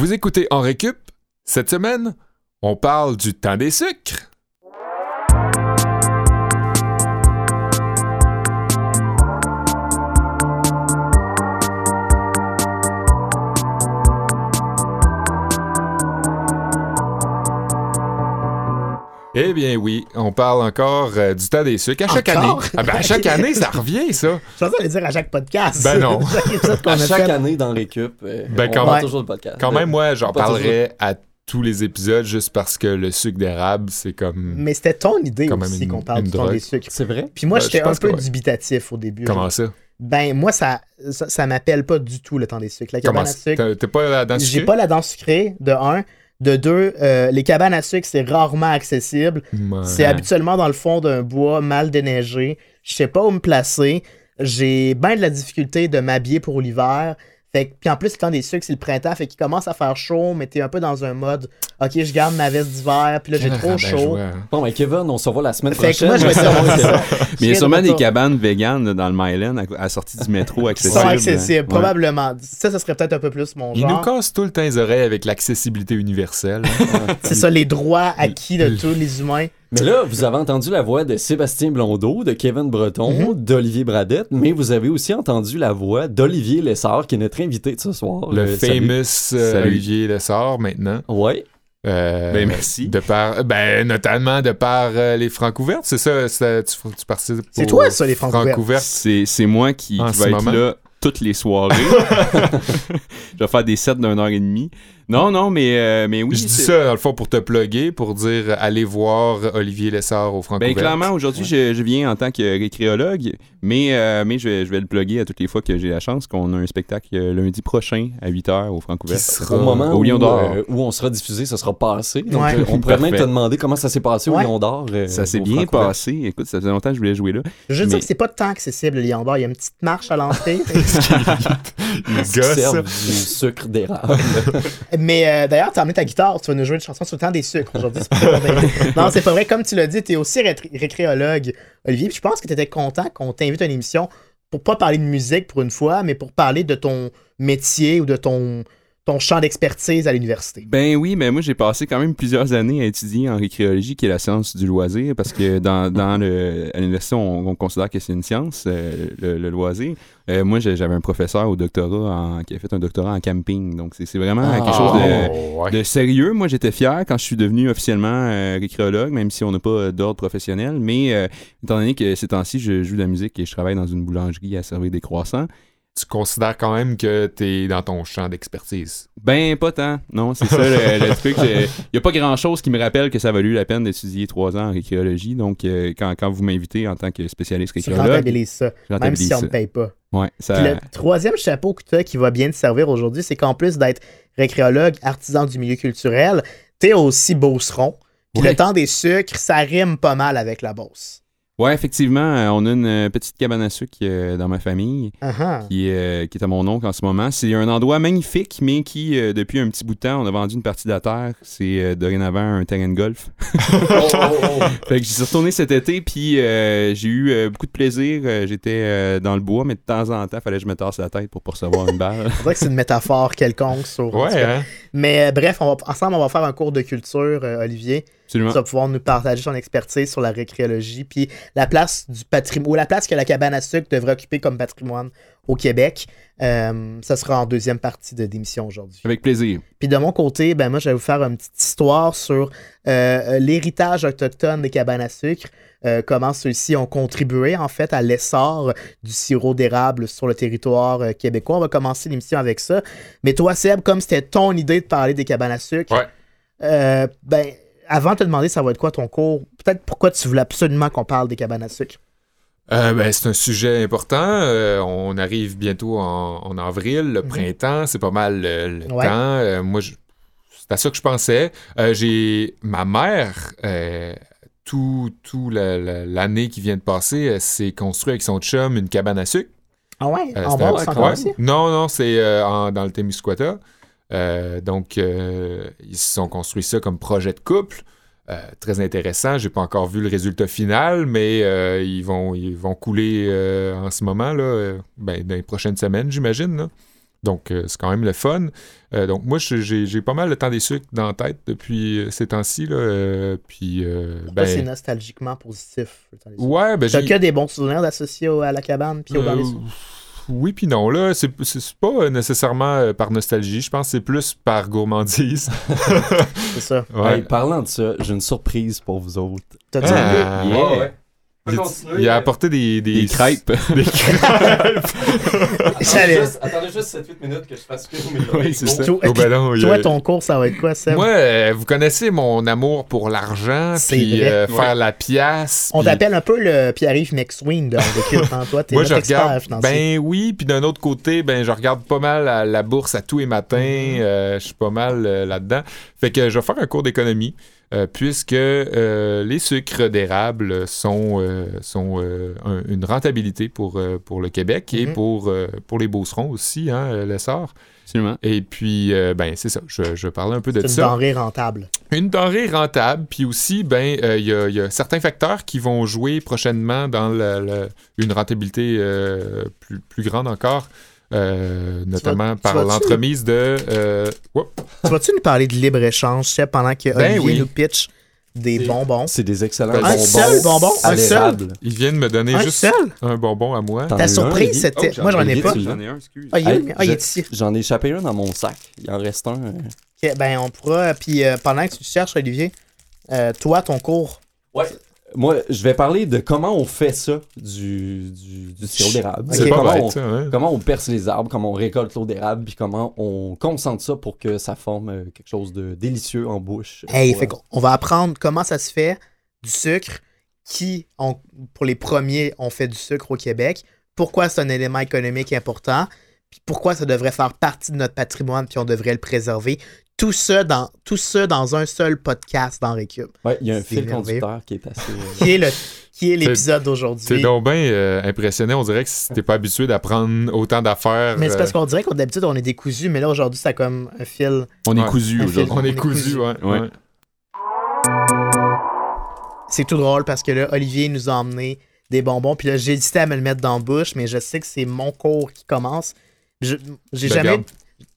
Vous écoutez En Récup. Cette semaine, on parle du temps des sucres. Eh bien oui, on parle encore euh, du temps des sucres. À chaque Encore? année. Ah ben, à chaque année, ça revient, ça. Je pensais dire à chaque podcast. Ben non. Chaque À chaque fait. année dans Récup, euh, Ben, on quand- parle Ouais. toujours le podcast. Quand même, moi, j'en Pas parlerais à tous les épisodes juste parce que le sucre d'érable, c'est comme... Mais c'était ton idée Quand même aussi qu'on parle du temps des sucres. C'est vrai? Puis moi, Ben, j'étais un peu dubitatif au début. Comment ça? Ben, moi, ça, ça, ça m'appelle pas du tout le temps des sucres. La Comment cabane à ça? sucre, T'es pas là-dedans j'ai sucré? pas la dent sucrée, de un. De deux, euh, les cabanes à sucre, c'est rarement accessible. Ouais. C'est habituellement dans le fond d'un bois mal déneigé. Je sais pas où me placer. J'ai bien de la difficulté de m'habiller pour l'hiver. Fait que, puis en plus, le temps des sucres, c'est le printemps. Fait qu'il commence à faire chaud, mais t'es un peu dans un mode OK, je garde ma veste d'hiver, puis là, j'ai trop chaud. hein. Bon, ben Kevin, on se revoit la semaine Fait que prochaine. moi, je vais ça. Mais il y a sûrement de des cabanes véganes dans le Myland à, la sortie du métro Ils accessible. sont accessibles, Ouais. probablement. Ça, ça serait peut-être un peu plus mon Ils nous genre. cassent tout le temps les oreilles avec l'accessibilité universelle. C'est ça, les droits acquis de tous les humains. Mais là, vous avez entendu la voix de Sébastien Blondeau, de Kevin Breton, Mhm. d'Olivier Bradette, mais vous avez aussi entendu la voix d'Olivier Lessard, qui est notre invité de ce soir. le Euh, euh, Salut. Olivier Lessard, maintenant. Ouais. Euh, Ben, merci. De par, ben, notamment de par euh, les francs ouvertes, c'est ça? c'est- Tu, tu participes C'est toi, ça, les francs ouvertes. ouvertes. C'est moi qui, qui va être moment. là toutes les soirées. je vais faire des sets d'une heure et demie. Non, non, mais, euh, mais oui. Je dis ça, dans le fond, pour te plugger, pour dire euh, allez voir Olivier Lessard au Ben, ouvertes. clairement, aujourd'hui, je, je viens en tant que récréologue, mais, euh, mais je, vais, je vais le plugger à toutes les fois que j'ai la chance qu'on a un spectacle lundi prochain à 8h au sera- Au moment au où, Lion d'Or. euh, où on sera diffusé, ça sera passé. Donc, Ouais. on pourrait même te demander comment ça s'est passé au. Lion d'Or. euh, Ça s'est bien passé. Écoute, ça faisait longtemps que je voulais jouer là. Je veux dire que c'est pas tant accessible, le Lion d'Or. Il y a une petite marche à l'entrée. Il gosse. du sucre d'érable. Mais euh, d'ailleurs, tu as amené ta guitare, tu vas nous jouer une chanson sur le temps des sucres aujourd'hui. non, c'est pas vrai. Comme tu l'as dit, tu es aussi ré- récréologue, Olivier. Puis je pense que tu étais content qu'on t'invite à une émission pour pas parler de musique pour une fois, mais pour parler de ton métier ou de ton, ton champ d'expertise à l'université? Ben oui, mais moi j'ai passé quand même plusieurs années à étudier en récréologie, qui est la science du loisir, parce que dans, dans le, à l'université, on, on considère que c'est une science, euh, le, le loisir. Euh, moi, j'avais un professeur au doctorat en- qui a fait un doctorat en camping, donc c'est vraiment Ah. quelque chose de, Oh, ouais. de sérieux. Moi, j'étais fier quand je suis devenu officiellement euh, récréologue, même si on n'a pas d'ordre professionnel. Mais euh, étant donné que ces temps-ci, je joue de la musique et je travaille dans une boulangerie à servir des croissants, Tu considères quand même que tu es dans ton champ d'expertise? Ben, pas tant. Non, c'est ça le, le truc. Il n'y a pas grand-chose qui me rappelle que ça a valu la peine d'étudier trois ans en récréologie. Donc, euh, quand, quand vous m'invitez en tant que spécialiste Tu récréologue, rentabilises ça, je même rentabilise si on ne ça. paye pas. Ouais, ça... Puis le troisième chapeau que tu as qui va bien te servir aujourd'hui, c'est qu'en plus d'être récréologue, artisan du milieu culturel, tu es aussi beauceron. Puis Ouais. le temps des sucres, ça rime pas mal avec la bosse. Ouais, effectivement, euh, on a une euh, petite cabane à sucre euh, dans ma famille Uh-huh. qui, est, euh, qui est à mon oncle en ce moment. C'est un endroit magnifique, mais qui, euh, depuis un petit bout de temps, on a vendu une partie de la terre. C'est euh, dorénavant un terrain de golf. Fait que j'y suis retourné cet été, puis euh, j'ai eu euh, beaucoup de plaisir. J'étais euh, dans le bois, mais de temps en temps, fallait que je me tasse la tête pour pas recevoir une balle. On dirait que c'est une métaphore quelconque sur. hein? Mais euh, bref, on va, ensemble, on va faire un cours de culture, euh, Olivier. Absolument. Tu vas pouvoir nous partager ton expertise sur la récréologie, puis la place du patrimoine, ou la place que la cabane à sucre devrait occuper comme patrimoine au Québec. Euh, ça sera en deuxième partie de d'émission aujourd'hui. Avec plaisir. Puis de mon côté, ben moi, je vais vous faire une petite histoire sur euh, l'héritage autochtone des cabanes à sucre. euh, comment ceux-ci ont contribué en fait à l'essor du sirop d'érable sur le territoire québécois. On va commencer l'émission avec ça. Mais toi, Seb, comme c'était ton idée de parler des cabanes à sucre, Ouais. ben avant de te demander ça va être quoi ton cours, peut-être pourquoi tu voulais absolument qu'on parle des cabanes à sucre? Euh, ben, c'est un sujet important. Euh, on arrive bientôt en, en avril, le Mhm. printemps, c'est pas mal le, le Ouais. temps. Euh, moi, c'est à ça que je pensais. Euh, j'ai ma mère, euh, tout, tout la- la- l'année qui vient de passer, elle s'est construit avec son chum une cabane à sucre. Ah ouais, Euh, en un- ouais. aussi. Non, non, c'est euh, dans le Témiscouata. Euh, donc, euh, ils se sont construits ça comme projet de couple. Euh, très intéressant. J'ai pas encore vu le résultat final, mais euh, ils, vont, ils vont couler euh, en ce moment, là, ben, dans les prochaines semaines, j'imagine. donc, c'est quand même le fun. Donc, moi, j'ai pas mal le temps des sucres dans la tête depuis ces temps-ci. puis, Ça, c'est ben. nostalgiquement positif. le temps des. Ouais, ben, j'ai. que des bons souvenirs d'associer à la cabane puis au oui, puis non. Là, c'est pas nécessairement euh, par nostalgie. Je pense que c'est plus par gourmandise. C'est ça. Ouais. Hey, parlant de ça, j'ai une surprise pour vous autres. T'as dit Ah, Yeah. Ouais. Il, il a apporté des, des, Des crêpes. Des crêpes. Attendez juste 7-8 minutes que je fasse Oui, c'est ça. Toi, Oh, ben non, il ton cours, ça va être quoi, Seb? Moi, euh, vous connaissez mon amour pour l'argent, C'est puis vrai. euh, Ouais. faire la pièce. On puis- t'appelle un peu le Pierre-Yves McSween de hein, toi, t'es Moi, notre je expert regarde. financier. Ben oui, puis d'un autre côté, ben je regarde pas mal la, la bourse à tous les matins. Mm-hmm. euh, je suis pas mal euh, là-dedans. Fait que je vais faire un cours d'économie, euh, puisque euh, les sucres d'érable sont, euh, sont un- une rentabilité pour, pour le Québec et Mhm. pour, pour les Beaucerons aussi, hein, l'essor. Absolument. Et puis, ben c'est ça. Je, je parlais un peu de c'est une ça. denrée rentable. Une denrée rentable, puis aussi, ben, il y, a- y a certains facteurs qui vont jouer prochainement dans la- la- une rentabilité plus, plus grande encore, euh, notamment par l'entremise de. euh, tu vas-tu nous parler de libre-échange, pendant que Ben Olivier oui. nous pitch des bonbons? C'est des excellents Un bonbons. seul bonbon? Un seul? l'érable. Ils viennent me donner Un juste seul? un bonbon à moi. Ta un, surprise, c'était... Oh, Moi, j'en ai pas. J'en ai un, excuse. Ah, il est, Hey, où? Ah, il est je- ici. J'en ai échappé un dans mon sac. Il en reste un. Ok, ben, on pourra... Puis euh, pendant que tu cherches, Olivier, euh, toi, ton cours, Moi, je vais parler de comment on fait ça du, du, du sirop d'érable. Comment, bête, on, ça, hein? comment on perce les arbres, comment on récolte l'eau d'érable, puis comment on concentre ça pour que ça forme euh, quelque chose de délicieux en bouche. Hey, fait qu'on on va apprendre comment ça se fait du sucre, qui, pour les premiers, ont fait du sucre au Québec, pourquoi c'est un élément économique important, puis pourquoi ça devrait faire partie de notre patrimoine, puis on devrait le préserver. Tout ça dans, tout ça dans un seul podcast dans Récup, Ouais, il y a un fil conducteur qui est assez. euh, qui est le qui est l'épisode d'aujourd'hui. C'est donc bien euh, impressionnant. On dirait que t'es pas habitué d'apprendre autant d'affaires. Mais c'est parce euh, qu'on dirait qu'on d'habitude on est décousu, mais là aujourd'hui c'est comme un fil. On est Ouais. cousu aujourd'hui. on on est cousu. cousu, ouais. Ouais. ouais. C'est tout drôle parce que là Olivier nous a emmené des bonbons, puis là j'ai hésité à me le mettre dans la bouche, mais je sais que c'est mon cours qui commence. Je- J'ai Ben, jamais. garde.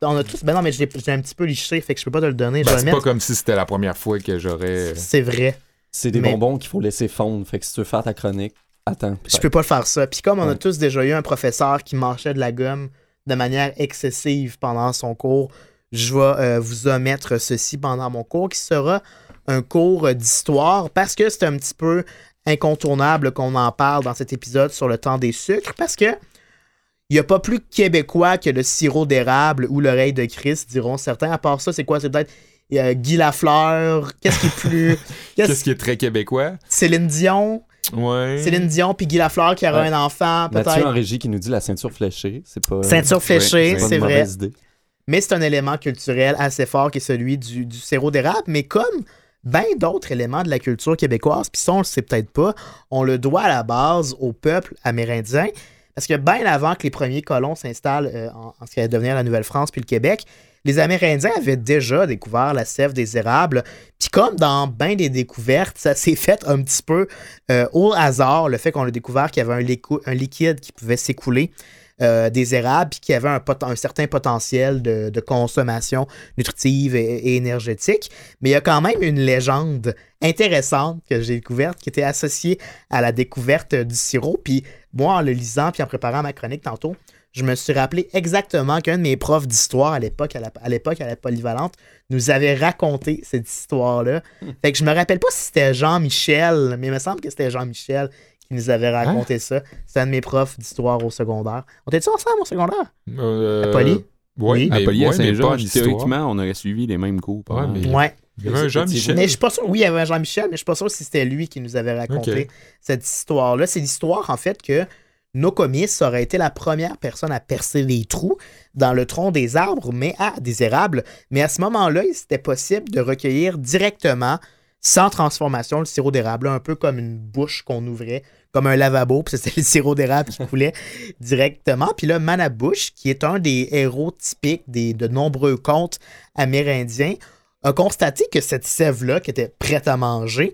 On a tous. Ben non, mais je l'ai je l'ai un petit peu liché, fait que je peux pas te le donner. Je Ben, c'est pas comme si c'était la première fois que j'aurais. C'est vrai. C'est des Mais- bonbons qu'il faut laisser fondre. Fait que si tu veux faire ta chronique, attends. Je peux pas le faire ça. Puis comme on a tous déjà eu un professeur qui mâchait de la gomme de manière excessive pendant son cours, je vais euh, vous omettre ceci pendant mon cours qui sera un cours euh, d'histoire parce que c'est un petit peu incontournable qu'on en parle dans cet épisode sur le temps des sucres parce que il n'y a pas plus québécois que le sirop d'érable ou l'oreille de Christ, diront certains. À part ça, c'est quoi? C'est peut-être euh, Guy Lafleur. Qu'est-ce qui est plus. qu'est-ce- qui est très québécois? Céline Dion. Ouais. Céline Dion puis Guy Lafleur qui aura Ouais. un enfant, Mathieu en régie qui nous dit la ceinture fléchée. C'est pas. Ceinture fléchée, c'est pas c'est une vrai. idée. Mais c'est un élément culturel assez fort qui est celui du, du sirop d'érable. Mais comme bien d'autres éléments de la culture québécoise, puis ça, on le sait peut-être pas, on le doit à la base au peuple amérindien. Parce que bien avant que les premiers colons s'installent euh, en, ce qui allait devenir la Nouvelle-France puis le Québec, les Amérindiens avaient déjà découvert la sève des érables. Puis comme dans bien des découvertes, ça s'est fait un petit peu euh, au hasard, le fait qu'on a découvert qu'il y avait un liquide qui pouvait s'écouler euh, des érables, puis y avait un, certain potentiel de, de consommation nutritive et, et énergétique. Mais il y a quand même une légende intéressante que j'ai découverte qui était associée à la découverte du sirop. Puis moi, en le lisant puis en préparant ma chronique tantôt, je me suis rappelé exactement qu'un de mes profs d'histoire à l'époque, à l'époque à la polyvalente, nous avait raconté cette histoire-là. Fait que je me rappelle pas si c'était Jean-Michel, mais il me semble que c'était Jean-Michel qui nous avait raconté ça. C'est un de mes profs d'histoire au secondaire. On était-tu ensemble au secondaire? Euh, À Poly? Oui, Oui. À Poly, à théoriquement, on aurait suivi les mêmes cours. Ouais, mais- Ouais. Il y avait un Jean-Michel. Mais je suis pas sûr. Oui, il y avait un Jean-Michel, mais je suis pas sûr si c'était lui qui nous avait raconté cette histoire-là. C'est l'histoire, en fait, que Nokomis aurait été la première personne à percer les trous dans le tronc des arbres, mais à des érables. Mais à ce moment-là, il c'était possible de recueillir directement, sans transformation, le sirop d'érable, un peu comme une bouche qu'on ouvrait, comme un lavabo, puis c'était le sirop d'érable qui coulait directement. Puis là, Manabouche, qui est un des héros typiques de nombreux contes amérindiens, a constaté que cette sève-là, qui était prête à manger,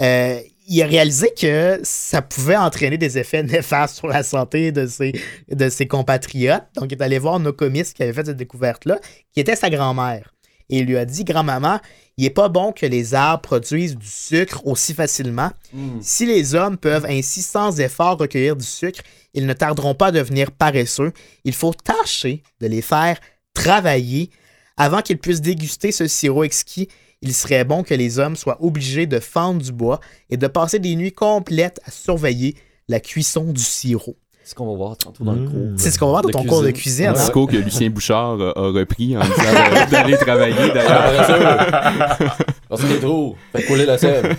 euh, il a réalisé que ça pouvait entraîner des effets néfastes sur la santé de ses, de ses compatriotes. Donc, il est allé voir Nokomis qui avait fait cette découverte-là, qui était sa grand-mère. Et il lui a dit Grand-maman, il n'est pas bon que les arbres produisent du sucre aussi facilement. Hmm. Si les hommes peuvent ainsi sans effort recueillir du sucre, ils ne tarderont pas à devenir paresseux. Il faut tâcher de les faire travailler avant qu'ils puissent déguster ce sirop exquis. Il serait bon que les hommes soient obligés de fendre du bois et de passer des nuits complètes à surveiller la cuisson du sirop. C'est ce qu'on va voir tantôt dans le cours. C'est ce qu'on va voir dans de ton cours de cuisine. Ouais. hein? Discours que Lucien Bouchard a, a repris en disant de- d'aller travailler d'ailleurs. Lorsqu'il trop, fait couler la sève.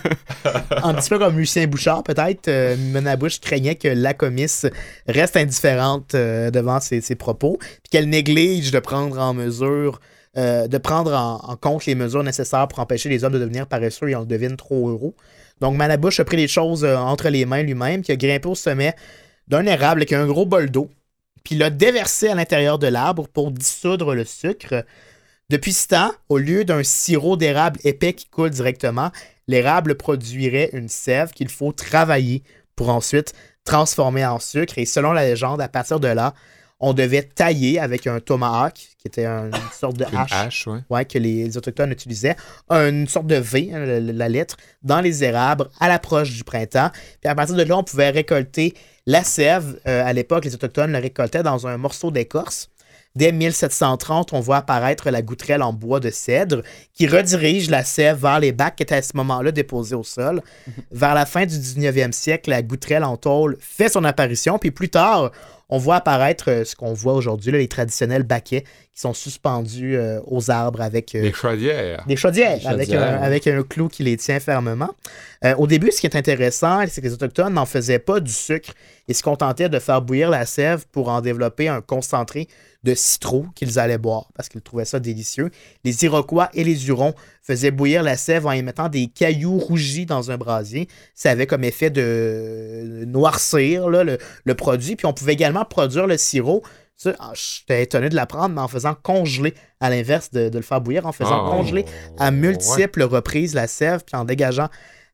un petit peu comme Lucien Bouchard, peut-être, euh, Menabouche craignait que la comisse reste indifférente euh, devant ses, ses propos, puis qu'elle néglige de prendre en mesure, euh, de prendre en, en compte les mesures nécessaires pour empêcher les hommes de devenir paresseux et on le devine trop heureux. Donc Manabouche a pris les choses euh, entre les mains lui-même, qui a grimpé au sommet d'un érable avec un gros bol d'eau, puis l'a déversé à l'intérieur de l'arbre pour dissoudre le sucre. Depuis ce temps, au lieu d'un sirop d'érable épais qui coule directement, l'érable produirait une sève qu'il faut travailler pour ensuite transformer en sucre. Et selon la légende, à partir de là, on devait tailler avec un tomahawk, qui était un- une sorte de hache, hache, ouais. ouais, que les, les Autochtones utilisaient, une sorte de V, hein, la, la lettre, dans les érables à l'approche du printemps. Puis à partir de là, on pouvait récolter la sève. Euh, à l'époque, les Autochtones la récoltaient dans un morceau d'écorce. Dès 1730, on voit apparaître la goutrelle en bois de cèdre qui redirige la sève vers les bacs qui étaient à ce moment-là déposés au sol. Vers la fin du 19e siècle, la goutrelle en tôle fait son apparition, puis plus tard, on voit apparaître euh, ce qu'on voit aujourd'hui, là, les traditionnels baquets qui sont suspendus euh, aux arbres avec euh, chaudières. des chaudières, Des avec, chaudières, un, avec un clou qui les tient fermement. Euh, au début, ce qui est intéressant, c'est que les Autochtones n'en faisaient pas du sucre. Ils se contentaient de faire bouillir la sève pour en développer un concentré de citron qu'ils allaient boire parce qu'ils trouvaient ça délicieux. Les Iroquois et les Hurons faisaient bouillir la sève en y mettant des cailloux rougis dans un brasier. Ça avait comme effet de noircir là, le, le produit. Puis on pouvait également produire le sirop. Ah, J'étais étonné de l'apprendre, mais en faisant congeler, à l'inverse de, de le faire bouillir, en faisant Ah, congeler à multiples reprises la sève, puis en dégageant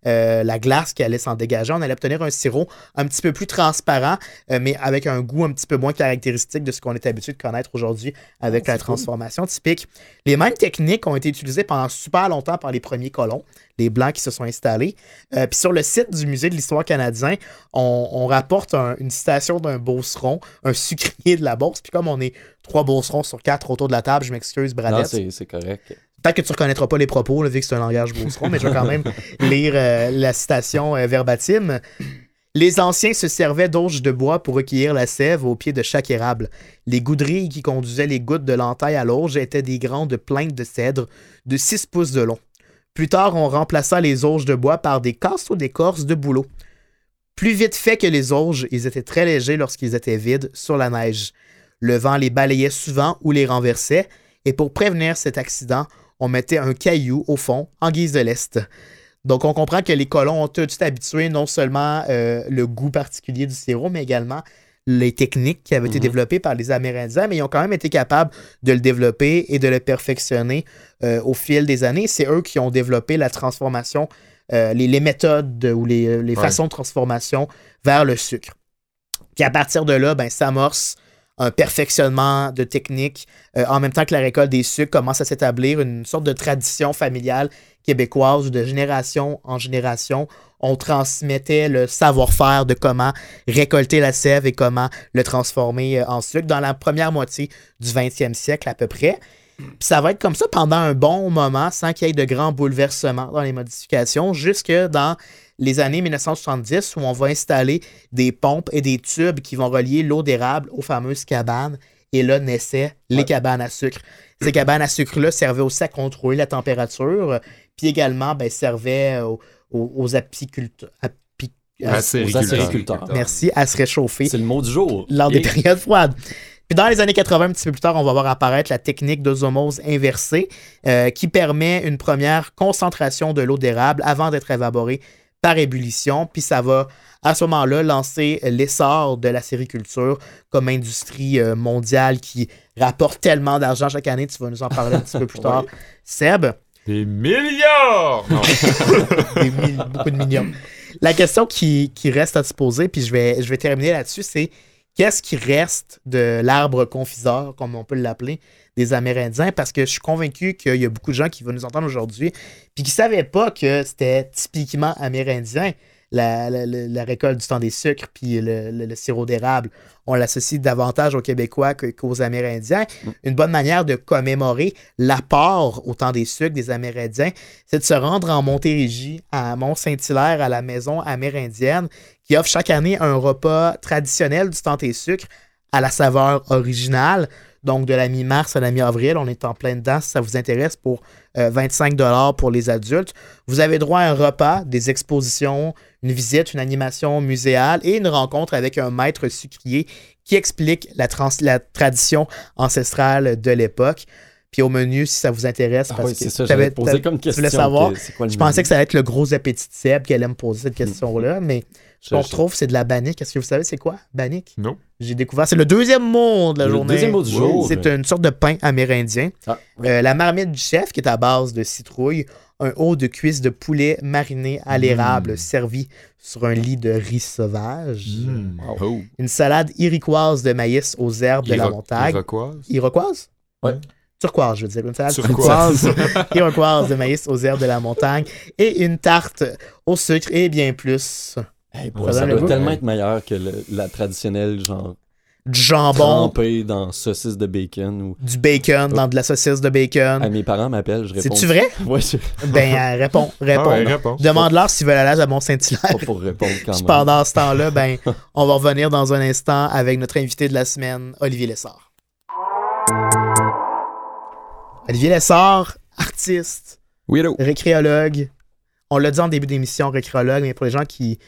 euh, la glace qui allait s'en dégager, on allait obtenir un sirop un petit peu plus transparent, euh, mais avec un goût un petit peu moins caractéristique de ce qu'on est habitué de connaître aujourd'hui avec Ah, la cool. transformation typique. Les mêmes techniques ont été utilisées pendant super longtemps par les premiers colons, les Blancs qui se sont installés. Euh, puis sur le site du Musée de l'histoire canadien, on, on rapporte un- une citation d'un beauceron, un sucrier de la Beauce. Puis comme on est trois beaucerons sur quatre autour de la table, je m'excuse, Bradette. c'est correct. Peut-être que tu reconnaîtras pas les propos, là, vu que c'est un langage beauceron, mais je vais quand même lire euh, la citation euh, verbatim. Les anciens se servaient d'auges de bois pour recueillir la sève au pied de chaque érable. Les goudrilles qui conduisaient les gouttes de l'entaille à l'auge étaient des grandes plaintes de cèdre de 6 pouces de long. Plus tard, on remplaça les auges de bois par des casseaux d'écorce de bouleau. Plus vite fait que les auges, ils étaient très légers lorsqu'ils étaient vides sur la neige. Le vent les balayait souvent ou les renversait, et pour prévenir cet accident, on mettait un caillou au fond en guise de lest. Donc, on comprend que les colons ont tout de suite habitué non seulement euh, le goût particulier du sirop, mais également les techniques qui avaient été Mhm. développées par les Amérindiens, mais ils ont quand même été capables de le développer et de le perfectionner euh, au fil des années. C'est eux qui ont développé la transformation, euh, les, les méthodes ou les, les Ouais. façons de transformation vers le sucre. Puis à partir de là, ben, s'amorce un perfectionnement de techniques, euh, en même temps que la récolte des sucres commence à s'établir une sorte de tradition familiale québécoise où de génération en génération, on transmettait le savoir-faire de comment récolter la sève et comment le transformer euh, en sucre dans la première moitié du 20e siècle à peu près. Puis ça va être comme ça pendant un bon moment sans qu'il y ait de grands bouleversements dans les modifications jusque dans les années 1970 où on va installer des pompes et des tubes qui vont relier l'eau d'érable aux fameuses cabanes. Et là naissaient les Ouais. cabanes à sucre. Ces cabanes à sucre-là servaient aussi à contrôler la température, puis également ben, servaient aux, aux- aux apiculteurs. api- Acériculteurs. acériculteurs. Merci, à se réchauffer C'est le mot du jour. lors des Et- périodes froides. Puis dans les années 80, un petit peu plus tard, on va voir apparaître la technique d'osmose inversée euh, qui permet une première concentration de l'eau d'érable avant d'être évaporée par ébullition. Puis ça va, à ce moment-là, lancer l'essor de la sériculture comme industrie euh, mondiale qui rapporte tellement d'argent chaque année. Tu vas nous en parler un petit peu plus tard. Seb? Des milliards! Non. Des mille- beaucoup de millions. La question qui, qui reste à se poser, puis je vais, je vais terminer là-dessus, c'est qu'est-ce qui reste de l'arbre confiseur, comme on peut l'appeler, des Amérindiens? Parce que je suis convaincu qu'il y a beaucoup de gens qui vont nous entendre aujourd'hui, puis qui ne savaient pas que c'était typiquement amérindien. La, récolte du temps des sucres puis le, le- sirop d'érable, on l'associe davantage aux Québécois qu'aux Amérindiens. Une bonne manière de commémorer l'apport au temps des sucres des Amérindiens, c'est de se rendre en Montérégie, à Mont-Saint-Hilaire, à la maison amérindienne, qui offre chaque année un repas traditionnel du temps et sucre à la saveur originale. Donc, de la mi-mars à la mi-avril, on est en plein dedans si ça vous intéresse pour euh, 25 pour les adultes. Vous avez droit à un repas, des expositions, une visite, une animation muséale et une rencontre avec un maître sucrier qui explique la, trans- la tradition ancestrale de l'époque. Puis au menu, si ça vous intéresse, Ah parce oui, que ça, posé comme tu question. voulais savoir. que quoi Je pensais que ça allait être le gros appétit de Seb qui allait me poser cette question-là, mais qu'on retrouve, c'est de la bannique. Est-ce que vous savez c'est quoi, bannique? Non. J'ai découvert, c'est le deuxième mot de la Le journée. deuxième mot du jour. C'est une sorte de pain amérindien. Ah, oui. Euh, la marmite du chef, qui est à base de citrouille, un haut de cuisse de poulet mariné à l'érable Mm. servi sur un lit de riz sauvage. Mm. Oh. Une salade iriquoise de maïs aux herbes de la montagne. Iroquoise? Iroquoise? Ouais. Turquoise, je veux dire. Une salade Turquoise. turquoise, iroquoise de maïs aux herbes de la montagne et une tarte au sucre et bien plus. Hey, Ça doit tellement être meilleur que le- la traditionnelle, genre, Du jambon, trempée dans saucisse de bacon. Ou... du bacon, dans de la saucisse de bacon. Ah, mes parents m'appellent, je réponds. C'est-tu vrai? Ouais, c'est Ben, euh, réponds, réponds. Ah ouais, réponse. Demande-leur s'ils veulent aller à Mont-Saint-Hilaire. pas pour répondre quand même. pendant ce temps-là, ben, on va revenir dans un instant avec notre invité de la semaine, Olivier Lessard. Olivier Lessard, artiste, Weirdo. récréologue. On l'a dit en début d'émission, récréologue, mais pour les gens qui,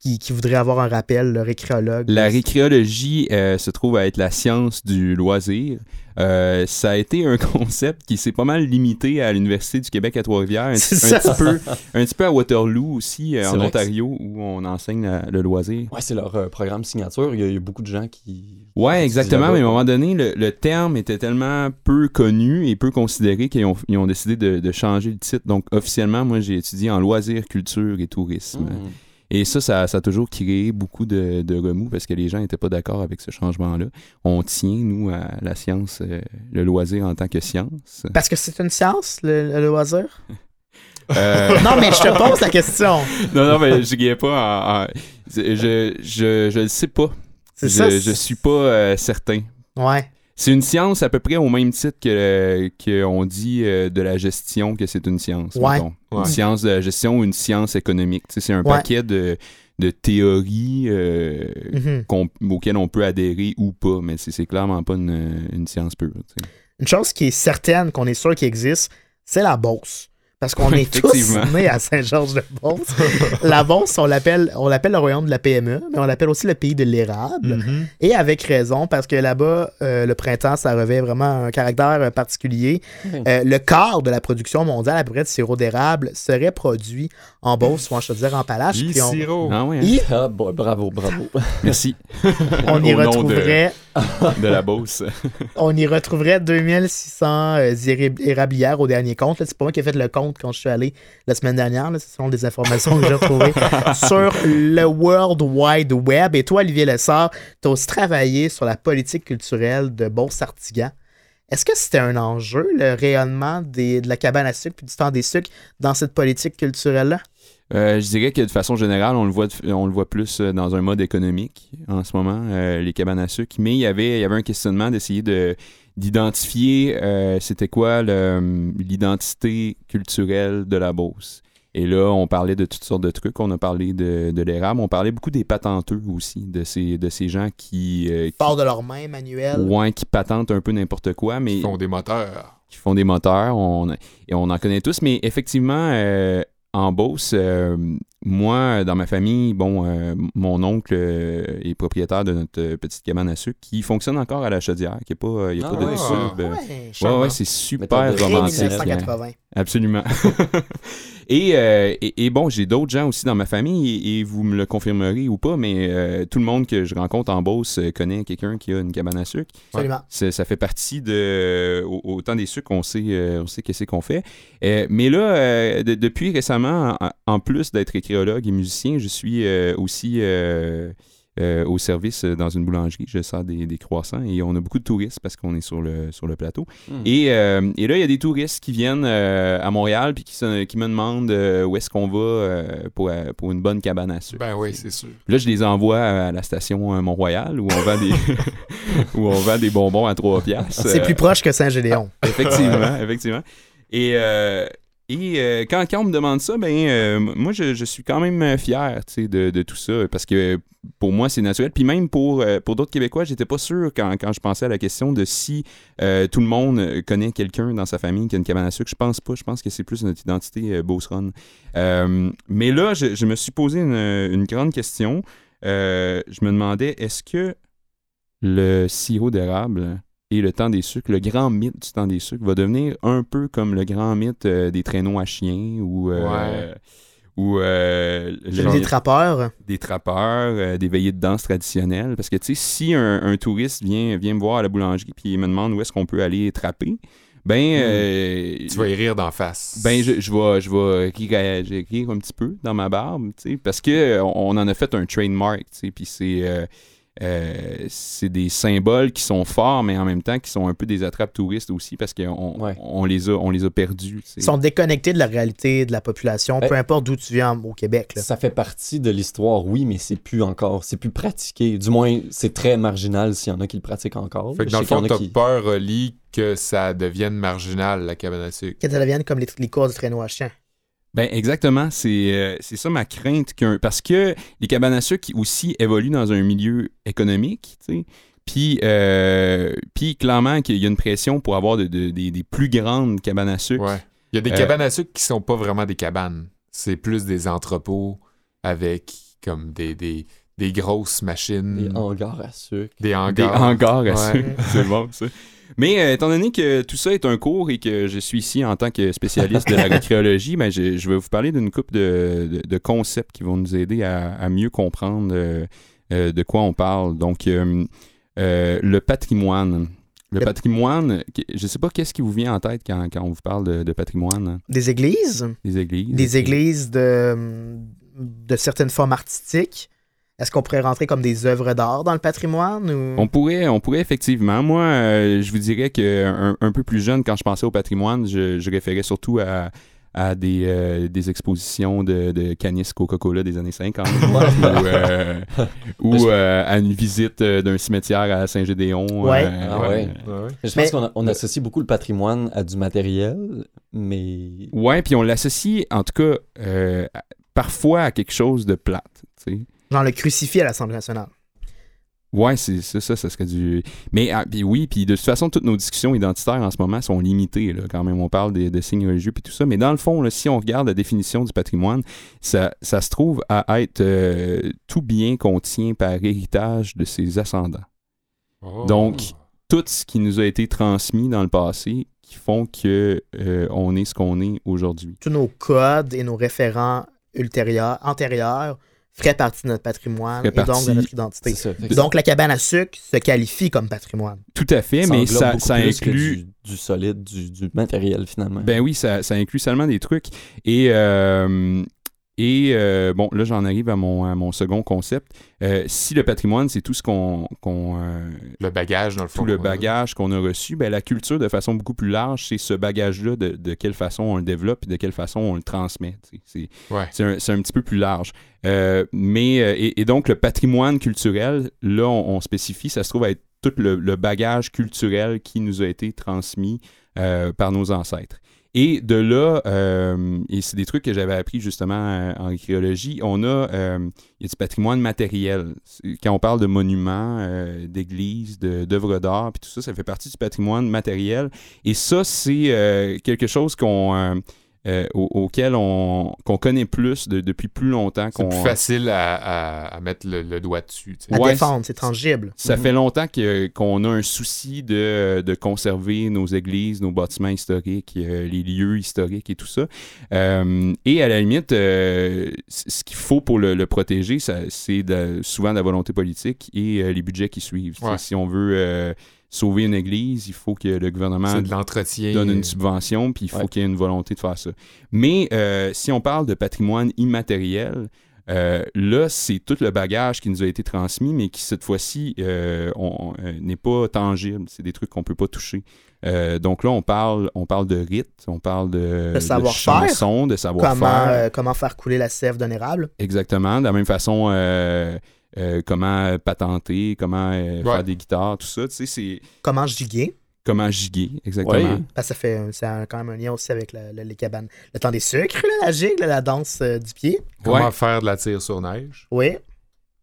qui, qui voudraient avoir un rappel, le récréologue. La récréologie euh, se trouve à être la science du loisir. Euh, ça a été un concept qui s'est pas mal limité à l'Université du Québec à Trois-Rivières, un, petit peu, un petit peu à Waterloo aussi, euh, en Ontario, où on enseigne la- le loisir. Ouais, c'est leur euh, programme signature. Il y, a, il y a beaucoup de gens qui. Ouais, exactement. Mais à un moment donné, le, le terme était tellement peu connu et peu considéré qu'ils ont, décidé de, de changer le titre. Donc, officiellement, moi, j'ai étudié en loisirs, culture et tourisme. Mm. Et ça, ça, ça a toujours créé beaucoup de, de remous parce que les gens n'étaient pas d'accord avec ce changement-là. On tient, nous, à la science, euh, le loisir en tant que science. Parce que c'est une science, le, le loisir? Euh, Non, mais je te pose la question. non, non, mais je ne pas en. en- je, je, je le sais pas. C'est je, ça? je suis pas euh, certain. Ouais. C'est une science à peu près au même titre que qu'on dit euh, de la gestion que c'est une science. Ouais. Une science de la gestion ou une science économique. C'est un paquet de, de théories euh, Mhm. auxquelles on peut adhérer ou pas, mais c'est clairement pas une, une science pure. Une chose qui est certaine, qu'on est sûr qu'il existe, c'est la Beauce. Parce qu'on est tous nés à Saint-Georges-de-Beauce. la Beauce, on l'appelle, on l'appelle le royaume de la PME, mais on l'appelle aussi le pays de l'érable. Mhm. Et avec raison, parce que là-bas, euh, le printemps, ça revêt vraiment un caractère euh, particulier. Euh, le quart de la production mondiale, à peu près, de sirop d'érable serait produit en Beauce ou en. Puis on, Sirop. Ah ouais, hein? Ah, bon, bravo, bravo. Merci. on y de- retrouverait De la Beauce. On y retrouverait 2600 euh, érab- érablières au dernier compte. C'est pas moi qui ai fait le compte quand je suis allé la semaine dernière. là. Ce sont des informations que j'ai retrouvées sur le World Wide Web. Et toi, Olivier Lessard, tu as aussi travaillé sur la politique culturelle de Beauce-Artigan. Est-ce que c'était un enjeu, le rayonnement des- de la cabane à sucre et du temps des sucres dans cette politique culturelle-là? Euh, je dirais que de façon générale, on le voit, on le voit plus euh, dans un mode économique en ce moment, euh, les cabanes à sucre. Mais il y avait, il y avait un questionnement d'essayer de d'identifier euh, c'était quoi le- l'identité culturelle de la Beauce. Et là, on parlait de toutes sortes de trucs. On a parlé de, de l'érable. On parlait beaucoup des patenteux aussi, de ces, de ces gens qui, euh, qui, Fort de leurs mains, manuel. ouais, qui patentent un peu n'importe quoi, mais Ils font des moteurs. qui font des moteurs, on, et on en connaît tous, mais effectivement, euh, en Beauce, euh, moi, dans ma famille, bon, euh, mon oncle euh, est propriétaire de notre euh, petite cabane à sucre qui fonctionne encore à la chaudière, qui est pas, il y a Ah pas de ouais. Ouais, Ouais, charmant. ouais, c'est super romantique. hein. 1980. Absolument. et, euh, et, et bon, j'ai d'autres gens aussi dans ma famille, et, et vous me le confirmerez ou pas, mais euh, tout le monde que je rencontre en Beauce euh, connaît quelqu'un qui a une cabane à sucre. Absolument. Ça, fait partie de. Au, au temps des sucres, on sait, euh, on sait qu'est-ce qu'on fait. Euh, mais là, euh, de- depuis récemment, en, en plus d'être et musicien, je suis euh, aussi euh, euh, au service dans une boulangerie. Je sers des, des croissants et on a beaucoup de touristes parce qu'on est sur le, sur le plateau. Hmm. Et, euh, et là, il y a des touristes qui viennent euh, à Montréal puis qui, me demandent euh, où est-ce qu'on va euh, pour, pour une bonne cabane à sucre. Ben oui, c'est sûr. Là, je les envoie à la station Mont-Royal où on vend des où on vend des bonbons à 3 piastres. C'est Euh, plus proche que Saint-Gédéon. effectivement, effectivement. Et, euh, et euh, quand, on me demande ça, ben euh, moi je, suis quand même euh, fier de, de tout ça parce que pour moi c'est naturel. Puis même pour, pour d'autres Québécois, j'étais pas sûr quand, quand je pensais à la question de si tout le monde connaît quelqu'un dans sa famille qui a une cabane à sucre. Je pense pas. Je pense que c'est plus notre identité Beauceronne. Mais là, je, me suis posé une, grande question. Je me demandais est-ce que le sirop d'érable et le temps des sucres, le grand mythe du temps des sucres, va devenir un peu comme le grand mythe euh, des traîneaux à chiens ou, euh, Ouais. ou euh, Des trappeurs. des trappeurs, euh, des veillées de danse traditionnelles. Parce que, tu sais, si un, un touriste vient, vient me voir à la boulangerie puis il me demande où est-ce qu'on peut aller trapper, ben... euh, Tu vas y rire d'en face. ben, je, je vais, je vais rire, un petit peu dans ma barbe, tu sais, parce que euh, on, on en a fait un trademark, tu sais, puis c'est... euh, euh, c'est des symboles qui sont forts, mais en même temps qui sont un peu des attrapes touristes aussi parce qu'on Ouais. on les, a, on les a perdus. Ils sont déconnectés de la réalité de la population, peu Eh. importe d'où tu viens au Québec. là. Ça fait partie de l'histoire, oui, mais c'est plus encore, c'est plus pratiqué. Du moins, c'est très marginal s'il y en a qui le pratiquent encore. Fait que dans le fond, a t'as qui- peur, Oli, que ça devienne marginal, la cabane à sucre. Que ça devienne comme les, les courses de traîneau à chien. Ben exactement, c'est euh, c'est ça ma crainte qu'un parce que les cabanes à sucre qui aussi évoluent dans un milieu économique, tu sais. Puis, euh, puis clairement qu'il y a une pression pour avoir de- de- des, des plus grandes cabanes à sucre. Ouais. Il y a des Euh, cabanes à sucre qui sont pas vraiment des cabanes. C'est plus des entrepôts avec comme des, des, des grosses machines. Des hangars à sucre. Des Des hangars. hangars à Ouais. sucre. c'est bon ça. Mais euh, étant donné que tout ça est un cours et que je suis ici en tant que spécialiste de l'agroécologie, ben, je, je vais vous parler d'une couple de, de- de concepts qui vont nous aider à, à mieux comprendre euh, euh, de quoi on parle. Donc, le patrimoine. Le patrimoine, je sais pas qu'est-ce qui vous vient en tête quand, quand on vous parle de, de patrimoine, hein? Des églises, des églises. des églises de, de certaines formes artistiques? Est-ce qu'on pourrait rentrer comme des œuvres d'art dans le patrimoine ou... On pourrait, on pourrait effectivement. Moi, euh, je vous dirais que un, un peu plus jeune, quand je pensais au patrimoine, je, je référais surtout à, à des, euh, des expositions de, de canis Coca-Cola des années 50 ou, euh, ou, euh, à une visite d'un cimetière à Saint-Gédéon. Ouais. euh, Ah ouais. Ouais, ouais. Je Mais- pense qu'on on associe beaucoup le patrimoine à du matériel, mais Ouais, puis on l'associe, en tout cas, euh, parfois à quelque chose de plate. tu sais. Genre le crucifix à l'Assemblée nationale. Ouais, c'est ça, ça, ça serait du. Mais ah, puis oui, puis de toute façon, toutes nos discussions identitaires en ce moment sont limitées, là, quand même. On parle des, de signes religieux puis tout ça. Mais dans le fond, là, si on regarde la définition du patrimoine, ça, ça se trouve à être euh, tout bien qu'on tient par héritage de ses ascendants. Oh. Donc, Tout ce qui nous a été transmis dans le passé qui font que euh, on est ce qu'on est aujourd'hui. Tous nos codes et nos référents ultérieurs, antérieurs, feraient partie de notre patrimoine Ferait et donc de notre identité. ça. Donc la cabane à sucre se qualifie comme patrimoine. Tout à fait, ça mais ça, ça plus que inclut. du, du solide, du, du matériel finalement. Ben oui, ça, ça inclut seulement des trucs. Et, euh, et euh, bon, là, j'en arrive à mon, à mon second concept. Euh, si le patrimoine, c'est tout ce qu'on. euh, Le bagage, dans le fond. tout le bagage qu'on a reçu, ben, la culture, de façon beaucoup plus large, c'est ce bagage-là, de, de quelle façon on le développe et de quelle façon on le transmet. C'est, Ouais. un, un petit peu plus large. Mais, et, et donc, le patrimoine culturel, là, on, on spécifie, ça se trouve à être tout le, le bagage culturel qui nous a été transmis par nos ancêtres. Et de là, euh, et c'est des trucs que j'avais appris justement euh, en archéologie, on a, euh, a du patrimoine matériel. Quand on parle de monuments, d'églises, d'œuvres d'art, puis tout ça, ça fait partie du patrimoine matériel. Et ça, c'est quelque chose qu'on... euh, au- auquel on qu'on connaît plus de- depuis plus longtemps. C'est plus facile à, à- à mettre le, le doigt dessus. À Ouais, défendre, c'est tangible. Ça Mhm. fait longtemps que- qu'on a un souci de, de conserver nos églises, nos bâtiments historiques, euh, les lieux historiques et tout ça. Euh, et à la limite, euh, ce qu'il faut pour le, le protéger, ça- c'est de- souvent la volonté politique et euh, les budgets qui suivent. Ouais. Si on veut euh, sauver une église, il faut que le gouvernement C'est de l'entretien. donne une subvention, puis il faut Ouais. qu'il y ait une volonté de faire ça. Mais euh, si on parle de patrimoine immatériel, euh, là, c'est tout le bagage qui nous a été transmis, mais qui, cette fois-ci, euh, n'est pas tangible. C'est des trucs qu'on peut pas toucher. Euh, donc là, on parle, on parle de rites, on parle de, De savoir-faire. chansons, de Comment, savoir-faire. euh, comment faire couler la sève d'un érable. Exactement. De la même façon, euh, euh, comment patenter, comment euh, Ouais. faire des guitares, tout ça. Tu sais, c'est Comment giguer. comment giguer, exactement. Ouais. Parce que ça fait c'est un- quand même un lien aussi avec la- la- les cabanes. Le temps des sucres, là, la gigue, là, la danse euh, du pied. Comment Ouais. faire de la tire sur neige. Oui.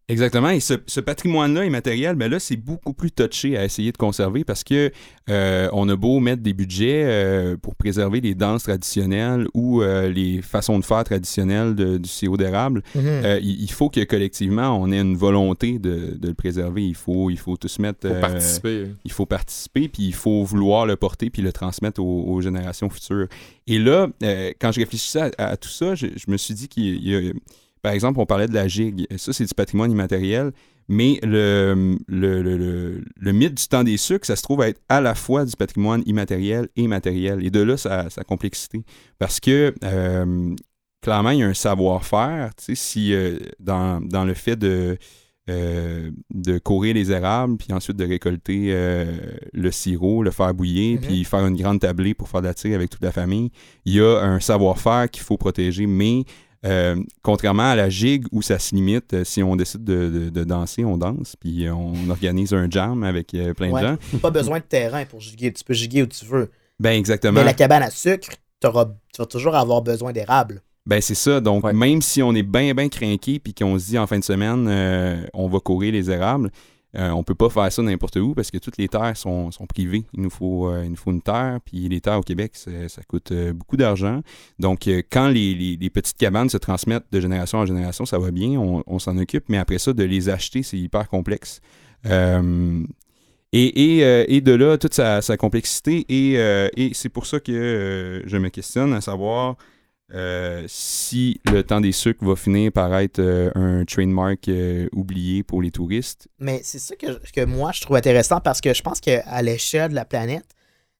Exactement. Et ce, ce patrimoine-là immatériel, ben là, c'est beaucoup plus touché à essayer de conserver parce que euh, on a beau mettre des budgets euh, pour préserver les danses traditionnelles ou euh, les façons de faire traditionnelles de- du sirop d'érable. Mhm. euh, il, il faut que collectivement, on ait une volonté de, de le préserver. Il faut, il faut tous mettre. Pour euh, participer. il faut participer, puis il faut vouloir le porter, puis le transmettre aux, aux générations futures. Et là, euh, quand je réfléchissais à, à tout ça, je, je me suis dit qu'il y a, par exemple, on parlait de la gigue. Ça, c'est du patrimoine immatériel, mais le, le, le, le- mythe du temps des sucres, ça se trouve à être à la fois du patrimoine immatériel et matériel. Et de là, sa, sa complexité. Parce que, euh, clairement, il y a un savoir-faire, tu sais, si euh, dans, dans le fait de euh, de courir les érables, puis ensuite de récolter euh, le sirop, le faire bouillir, Mhm. puis faire une grande tablée pour faire de la tire avec toute la famille. Il y a un savoir-faire qu'il faut protéger, mais euh, contrairement à la gigue où ça se limite, euh, si on décide de, de- de danser, on danse, puis on organise un jam avec euh, plein Ouais. de gens. Pas besoin de terrain pour giguer. Tu peux giguer où tu veux. Ben exactement. Mais la cabane à sucre, tu vas toujours avoir besoin d'érable. Ben c'est ça. Donc Ouais. même si on est bien bien craqué puis qu'on se dit en fin de semaine euh, on va courir les érables, euh, on peut pas faire ça n'importe où parce que toutes les terres sont, privées. Il nous faut euh, il nous faut une terre puis les terres au Québec ça coûte euh, beaucoup d'argent. Donc quand les, petites cabanes se transmettent de génération en génération, ça va bien, on, s'en occupe. Mais après ça de les acheter c'est hyper complexe. Et, de là, toute sa, complexité. Et, et c'est pour ça que je me questionne à savoir euh, si le temps des sucres va finir par être euh, un trademark euh, oublié pour les touristes. Mais c'est ça que, que moi, je trouve intéressant parce que je pense qu'à l'échelle de la planète,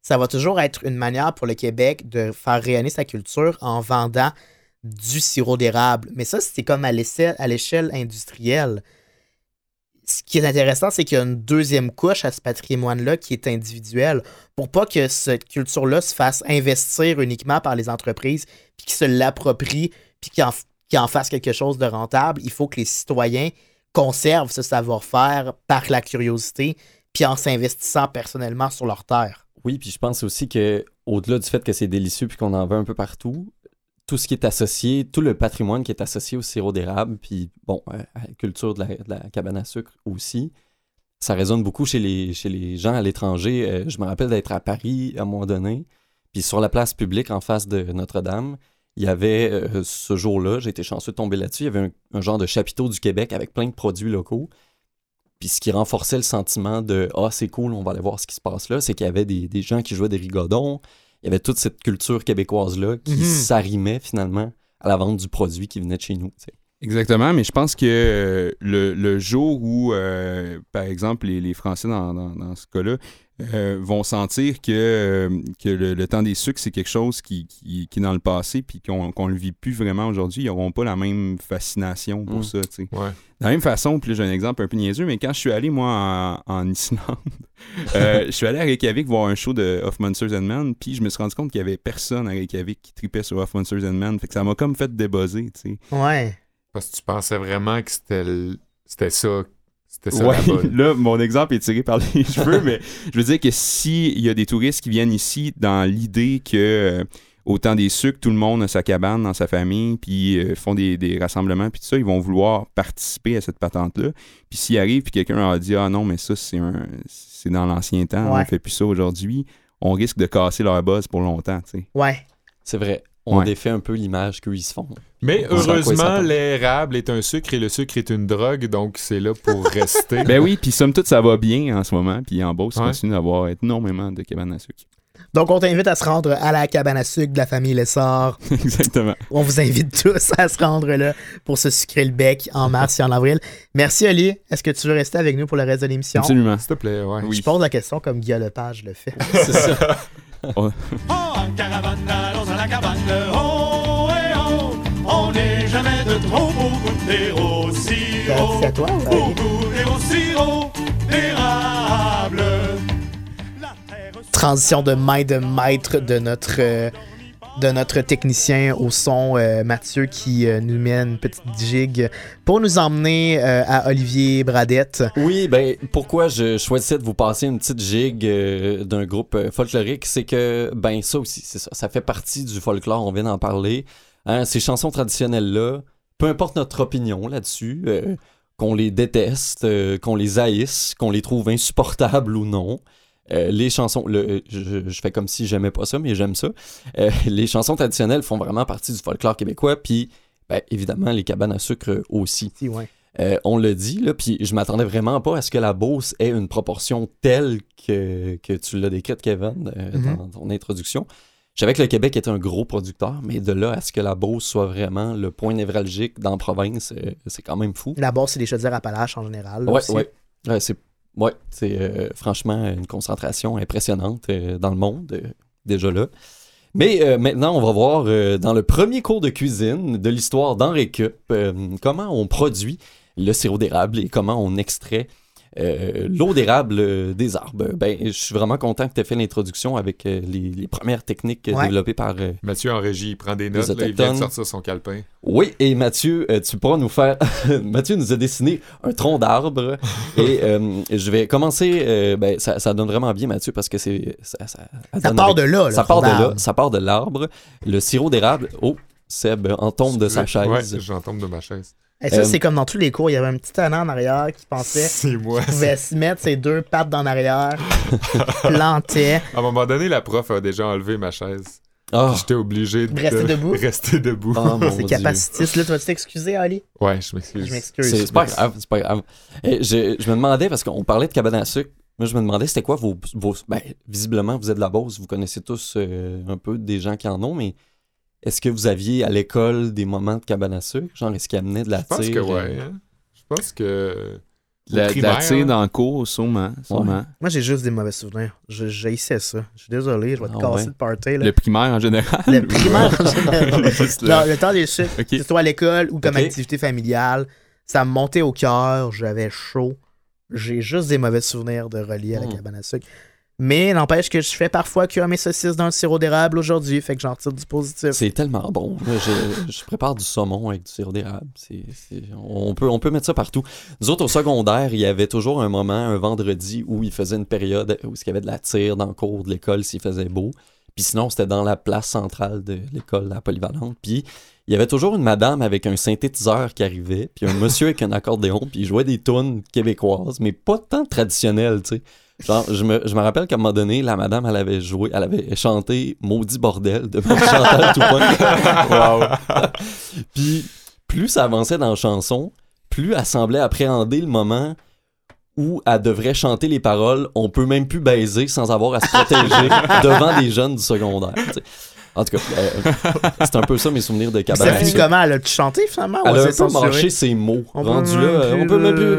ça va toujours être une manière pour le Québec de faire rayonner sa culture en vendant du sirop d'érable. Mais ça, c'est comme à l'échelle, à l'échelle industrielle. Ce qui est intéressant, c'est qu'il y a une deuxième couche à ce patrimoine-là qui est individuel pour pas que cette culture-là se fasse investir uniquement par les entreprises puis qu'ils se l'approprient puis qu'ils en, fassent quelque chose de rentable. Il faut que les citoyens conservent ce savoir-faire par la curiosité puis en s'investissant personnellement sur leur terre. Oui, puis je pense aussi que au-delà du fait que c'est délicieux puis qu'on en veut un peu partout, tout ce qui est associé, tout le patrimoine qui est associé au sirop d'érable, puis bon, euh, à la culture de la, cabane à sucre aussi, ça résonne beaucoup chez les, gens à l'étranger. Euh, je me rappelle d'être à Paris à un moment donné, puis sur la place publique en face de Notre-Dame, il y avait euh, ce jour-là, j'ai été chanceux de tomber là-dessus, il y avait un, un genre de chapiteau du Québec avec plein de produits locaux. Puis ce qui renforçait le sentiment de Ah, c'est cool, on va aller voir ce qui se passe là, c'est qu'il y avait des, des gens qui jouaient des rigodons. Il y avait toute cette culture québécoise-là qui Mhm. s'arrimait finalement à la vente du produit qui venait de chez nous. Exactement, mais je pense que euh, le, le jour où, euh, par exemple, les, les Français dans, dans- dans ce cas-là euh, vont sentir que, que le, le temps des sucres, c'est quelque chose qui, qui, qui est dans le passé puis qu'on qu'on le vit plus vraiment aujourd'hui, ils n'auront pas la même fascination pour Mm. ça. tu sais. Ouais. De la même façon, puis là, j'ai un exemple un peu niaiseux, mais quand je suis allé, moi, en, en Islande, euh, je suis allé à Reykjavik voir un show de Of Monsters and Men, puis je me suis rendu compte qu'il y avait personne à Reykjavik qui tripait sur Of Monsters and Men. Fait que ça m'a comme fait débuzzer, tu sais. Ouais. Parce que tu pensais vraiment que c'était le- c'était ça. C'était ça Ouais, là, mon exemple est tiré par les cheveux, mais je veux dire que s'il y a des touristes qui viennent ici dans l'idée que euh, au temps des sucres, tout le monde a sa cabane dans sa famille, puis euh, font des, des rassemblements, puis tout ça, ils vont vouloir participer à cette patente-là. Puis s'il arrive, puis quelqu'un leur dit Ah non, mais ça, c'est un c'est dans l'ancien temps, Ouais. on fait plus ça aujourd'hui, on risque de casser leur buzz pour longtemps, tu sais. Ouais. C'est vrai. On Ouais. défait un peu l'image qu'eux, ils se font. Mais On heureusement, l'érable est un sucre et le sucre est une drogue, donc c'est là pour rester. Ben oui, puis somme toute, ça va bien en ce moment. Puis en Beauce, Ouais. continue d'avoir énormément de cabanes à sucre. Donc, on t'invite à se rendre à la cabane à sucre de la famille Lessard. Exactement. On vous invite tous à se rendre là pour se sucrer le bec en mars et en avril. Merci, Oli. Est-ce que tu veux rester avec nous pour le reste de l'émission? Absolument. S'il te plaît, ouais. Je pose la question comme Guillaume Lepage le fait. C'est ça. Oh, en caravane, allons à la cabane. Oh, eh, oh, on n'est jamais de trop pour goûter au sirop. C'est à toi, Pour Ali. goûter au sirop d'érable. La terre Transition de main de maître de notre, euh, de notre technicien au son, euh, Mathieu, qui euh, nous met une petite jig pour nous emmener euh, à Olivier Bradette. Oui, ben pourquoi je choisissais de vous passer une petite gigue d'un groupe folklorique, c'est que ben ça aussi, c'est ça, ça fait partie du folklore, on vient d'en parler. Hein, ces chansons traditionnelles là, peu importe notre opinion là-dessus, qu'on les déteste, qu'on les haïsse, qu'on les trouve insupportables ou non. Euh, les chansons, le, je, je fais comme si j'aimais pas ça, mais j'aime ça. Euh, les chansons traditionnelles font vraiment partie du folklore québécois, puis ben, évidemment les cabanes à sucre euh, aussi. Si, ouais. Euh, on le dit, là, puis je m'attendais vraiment pas à ce que la Beauce ait une proportion telle que, que tu l'as décrite, Kevin, euh, Mhm. dans ton introduction. Je savais que le Québec est un gros producteur, mais de là à ce que la Beauce soit vraiment le point névralgique dans la province, euh, c'est quand même fou. La base, c'est des chaudières Appalaches en général. aussi. ouais. Ouais, c'est ouais, c'est euh, franchement une concentration impressionnante euh, dans le monde, euh, déjà là. Mais maintenant, on va voir dans le premier cours de cuisine de l'histoire d'Henri Cup comment on produit le sirop d'érable et comment on extrait euh, l'eau d'érable euh, des arbres. Ben, je suis vraiment content que tu aies fait l'introduction avec euh, les, les premières techniques Ouais. développées par euh, Mathieu en régie, il prend des notes, là, il vient de sortir son calepin. oui, et Mathieu, euh, tu pourras nous faire. Mathieu nous a dessiné un tronc d'arbre. et euh, je vais commencer. euh, ben, ça, ça donne vraiment bien, Mathieu, parce que c'est. Ça, ça, Ça part de là, là. Ça part de là. Ça part de l'arbre. Le sirop d'érable. Oh, Seb en tombe de sa Ouais, chaise. j'en tombe de ma chaise. Et ça, Euh, c'est comme dans tous les cours. Il y avait un petit tannant en arrière qui pensait C'est moi. qu'il pouvait se mettre ses deux pattes dans l'arrière, plantait. À un moment donné, la prof a déjà enlevé ma chaise. Ah, J'étais obligé de Rester debout? Rester debout. mon C'est capacitiste. Là, tu vas t'excuser, Ali? Ouais, je m'excuse. Je m'excuse. C'est c'est pas grave, c'est pas grave. Et je, je me demandais, parce qu'on parlait de cabane à sucre, moi je me demandais c'était quoi vos, vos- Ben, visiblement, vous êtes de la Beauce, vous connaissez tous euh, un peu des gens qui en ont, mais est-ce que vous aviez à l'école des moments de cabane à sucre? Genre, est-ce qu'il amenait de la Je pense tire? que euh, ouais. hein. Je pense que. La, Au la tire hein. dans le cours, sûrement. sûrement. Moi, j'ai juste des mauvais souvenirs. Je j'haïssais ça. Je suis désolé, je vais te Ah casser ouais. le party. Là. Le primaire en général? Le primaire, en général. Le- Non, le temps des sucres, Ok. que ce soit à l'école ou comme activité familiale, ça me montait au cœur, j'avais chaud. J'ai juste des mauvais souvenirs de relier à la Hmm. cabane à sucre. Mais n'empêche que je fais parfois cuire mes saucisses dans le sirop d'érable aujourd'hui, fait que j'en tire du positif. C'est tellement bon. Je, prépare du saumon avec du sirop d'érable. On, peut, on peut mettre ça partout. Nous autres, au secondaire, il y avait toujours un moment, un vendredi, où il faisait une période où il y avait de la tire dans le cours de l'école s'il faisait beau. Puis sinon, c'était dans la place centrale de l'école, la polyvalente. Puis il y avait toujours une madame avec un synthétiseur qui arrivait, puis un monsieur avec un accordéon, puis il jouait des tunes québécoises, mais pas tant traditionnelles, tu sais. Genre, je me, je me rappelle qu'à un moment donné, la madame, elle avait joué, elle avait chanté Maudit bordel de Chantal Toupin. Puis, plus ça avançait dans la chanson, plus elle semblait appréhender le moment où elle devrait chanter les paroles On peut même plus baiser sans avoir à se protéger devant des jeunes du secondaire. En tout cas, euh, c'est un peu ça mes souvenirs de Ça cabane. à finit comment? Elle a chanté finalement? Elle a un marché ses mots. On peut Rendu même là, plus, on peut même plus. euh,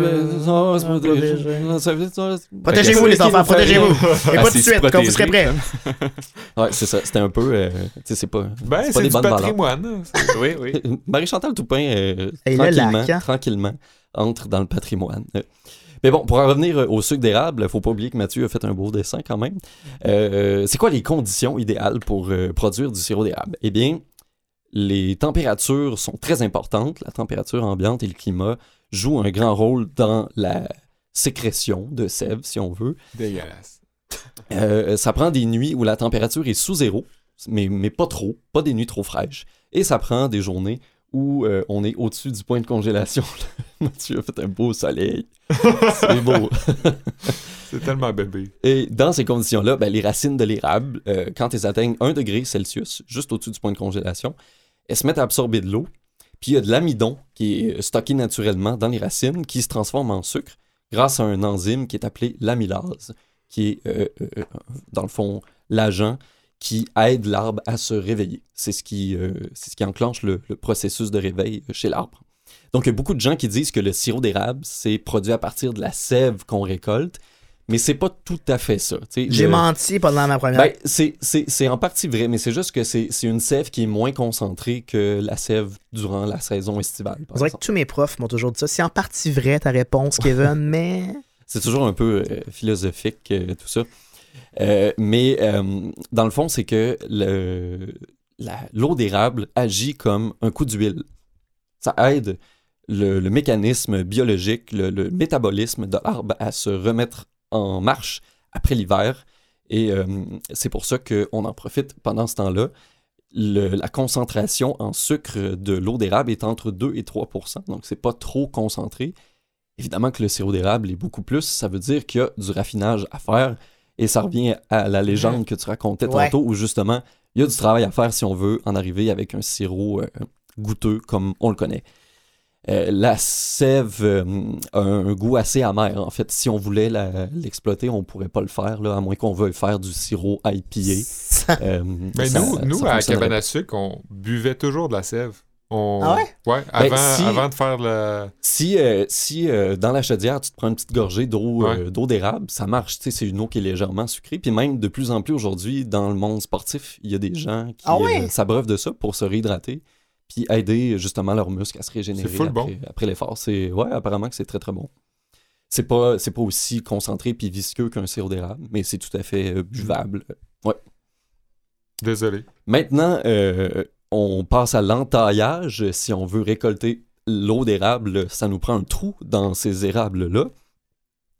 euh, ça ça- Protégez-vous, les enfants, protégez-vous! Et Ah, pas tout de suite, quand vous serez prêts. Ouais, c'est ça. C'était un peu. euh, tu sais, c'est pas. Ben, c'est des du bonnes valeurs. patrimoine. hein. Oui, oui. Marie-Chantal Toupin, euh, tranquillement, hein? tranquillement, entre dans le patrimoine. Euh, Mais bon, pour en revenir euh, au sucre d'érable, faut pas oublier que Mathieu a fait un beau dessin quand même. Euh, c'est quoi les conditions idéales pour euh, produire du sirop d'érable? Eh bien, les températures sont très importantes. La température ambiante et le climat jouent un grand rôle dans la sécrétion de sève, si on veut. Dégueulasse. Euh, ça prend des nuits où la température est sous zéro, mais, mais pas trop, pas des nuits trop fraîches. Et ça prend des journées où euh, on est au-dessus du point de congélation. Mathieu a fait un beau soleil. C'est beau. C'est tellement bébé. Et dans ces conditions-là, ben, les racines de l'érable, euh, quand elles atteignent 1 degré Celsius, juste au-dessus du point de congélation, elles se mettent à absorber de l'eau. Puis il y a de l'amidon qui est stocké naturellement dans les racines, qui se transforme en sucre grâce à un enzyme qui est appelé l'amylase, qui est, euh, euh, dans le fond, l'agent qui aide l'arbre à se réveiller. C'est ce qui, euh, c'est ce qui enclenche le, le processus de réveil chez l'arbre. Donc, il y a beaucoup de gens qui disent que le sirop d'érable, c'est produit à partir de la sève qu'on récolte, mais c'est pas tout à fait ça. J'ai Le- menti pendant ma première. ben, c'est, c'est, c'est en partie vrai, mais c'est juste que c'est, c'est une sève qui est moins concentrée que la sève durant la saison estivale. On dirait que tous mes profs m'ont toujours dit ça. C'est en partie vrai ta réponse, Kevin, mais. C'est toujours un peu euh, philosophique, euh, tout ça. Euh, mais euh, dans le fond, c'est que l'eau d'érable agit comme un coup d'huile. Ça aide le, mécanisme biologique, le, métabolisme de l'arbre à se remettre en marche après l'hiver. Et euh, c'est pour ça qu'on en profite pendant ce temps-là. La concentration en sucre de l'eau d'érable est entre 2 et 3% donc c'est pas trop concentré. Évidemment que le sirop d'érable est beaucoup plus, ça veut dire qu'il y a du raffinage à faire. Et ça revient à la légende que tu racontais Ouais. tantôt, où justement, il y a du travail à faire si on veut en arriver avec un sirop euh, goûteux comme on le connaît. Euh, la sève euh, a un, goût assez amer. En fait, si on voulait la- l'exploiter, on pourrait pas le faire, là, à moins qu'on veuille faire du sirop IPA. Euh, Mais ça- nous, ça nous à Cabane à sucre, on buvait toujours de la sève. On... Ah ouais? Ouais, Ben, avant, si- avant de faire le... Si, euh, si euh, dans la chaudière, tu te prends une petite gorgée d'eau Ouais. euh, d'eau d'érable, ça marche. tu sais, C'est une eau qui est légèrement sucrée. Puis même de plus en plus aujourd'hui, dans le monde sportif, il y a des gens qui Ah ouais? euh, s'abreuvent de ça pour se réhydrater. Puis aider justement leurs muscles à se régénérer C'est full après, bon. après l'effort. C'est ouais, apparemment que c'est très très bon. C'est pas c'est pas aussi concentré puis visqueux qu'un sirop d'érable, mais c'est tout à fait euh, buvable. Désolé. Maintenant, euh, on passe à l'entaillage. Si on veut récolter l'eau d'érable, ça nous prend un trou dans ces érables-là.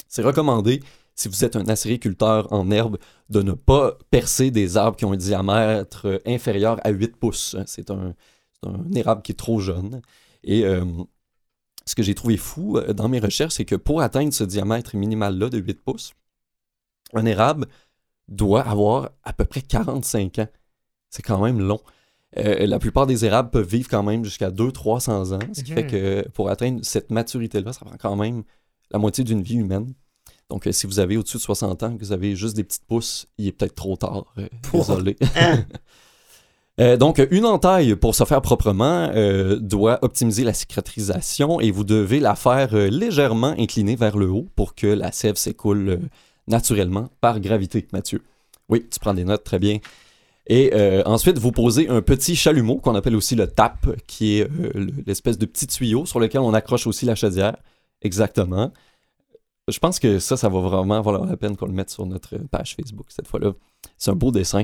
C'est recommandé, si vous êtes un acériculteur en herbe, de ne pas percer des arbres qui ont un diamètre inférieur à 8 pouces. C'est un, c'est un érable qui est trop jeune. Et euh, ce que j'ai trouvé fou euh, dans mes recherches, c'est que pour atteindre ce diamètre minimal-là de 8 pouces, un érable doit avoir à peu près 45 ans. C'est quand même long. Euh, la plupart des érables peuvent vivre quand même jusqu'à 200-300 ans, ce qui fait Mhm. que pour atteindre cette maturité-là, ça prend quand même la moitié d'une vie humaine. Donc, euh, si vous avez au-dessus de 60 ans, que vous avez juste des petites pousses, il est peut-être trop tard. euh, désolé. Hein? Donc, une entaille, pour se faire proprement, doit optimiser la cicatrisation et vous devez la faire légèrement incliner vers le haut pour que la sève s'écoule naturellement par gravité, Mathieu. Oui, tu prends des notes, très bien. Et euh, ensuite, vous posez un petit chalumeau qu'on appelle aussi le tap, qui est euh, le- l'espèce de petit tuyau sur lequel on accroche aussi la chaudière. Exactement. Je pense que ça, ça va vraiment valoir la peine qu'on le mette sur notre page Facebook cette fois-là. C'est un beau dessin.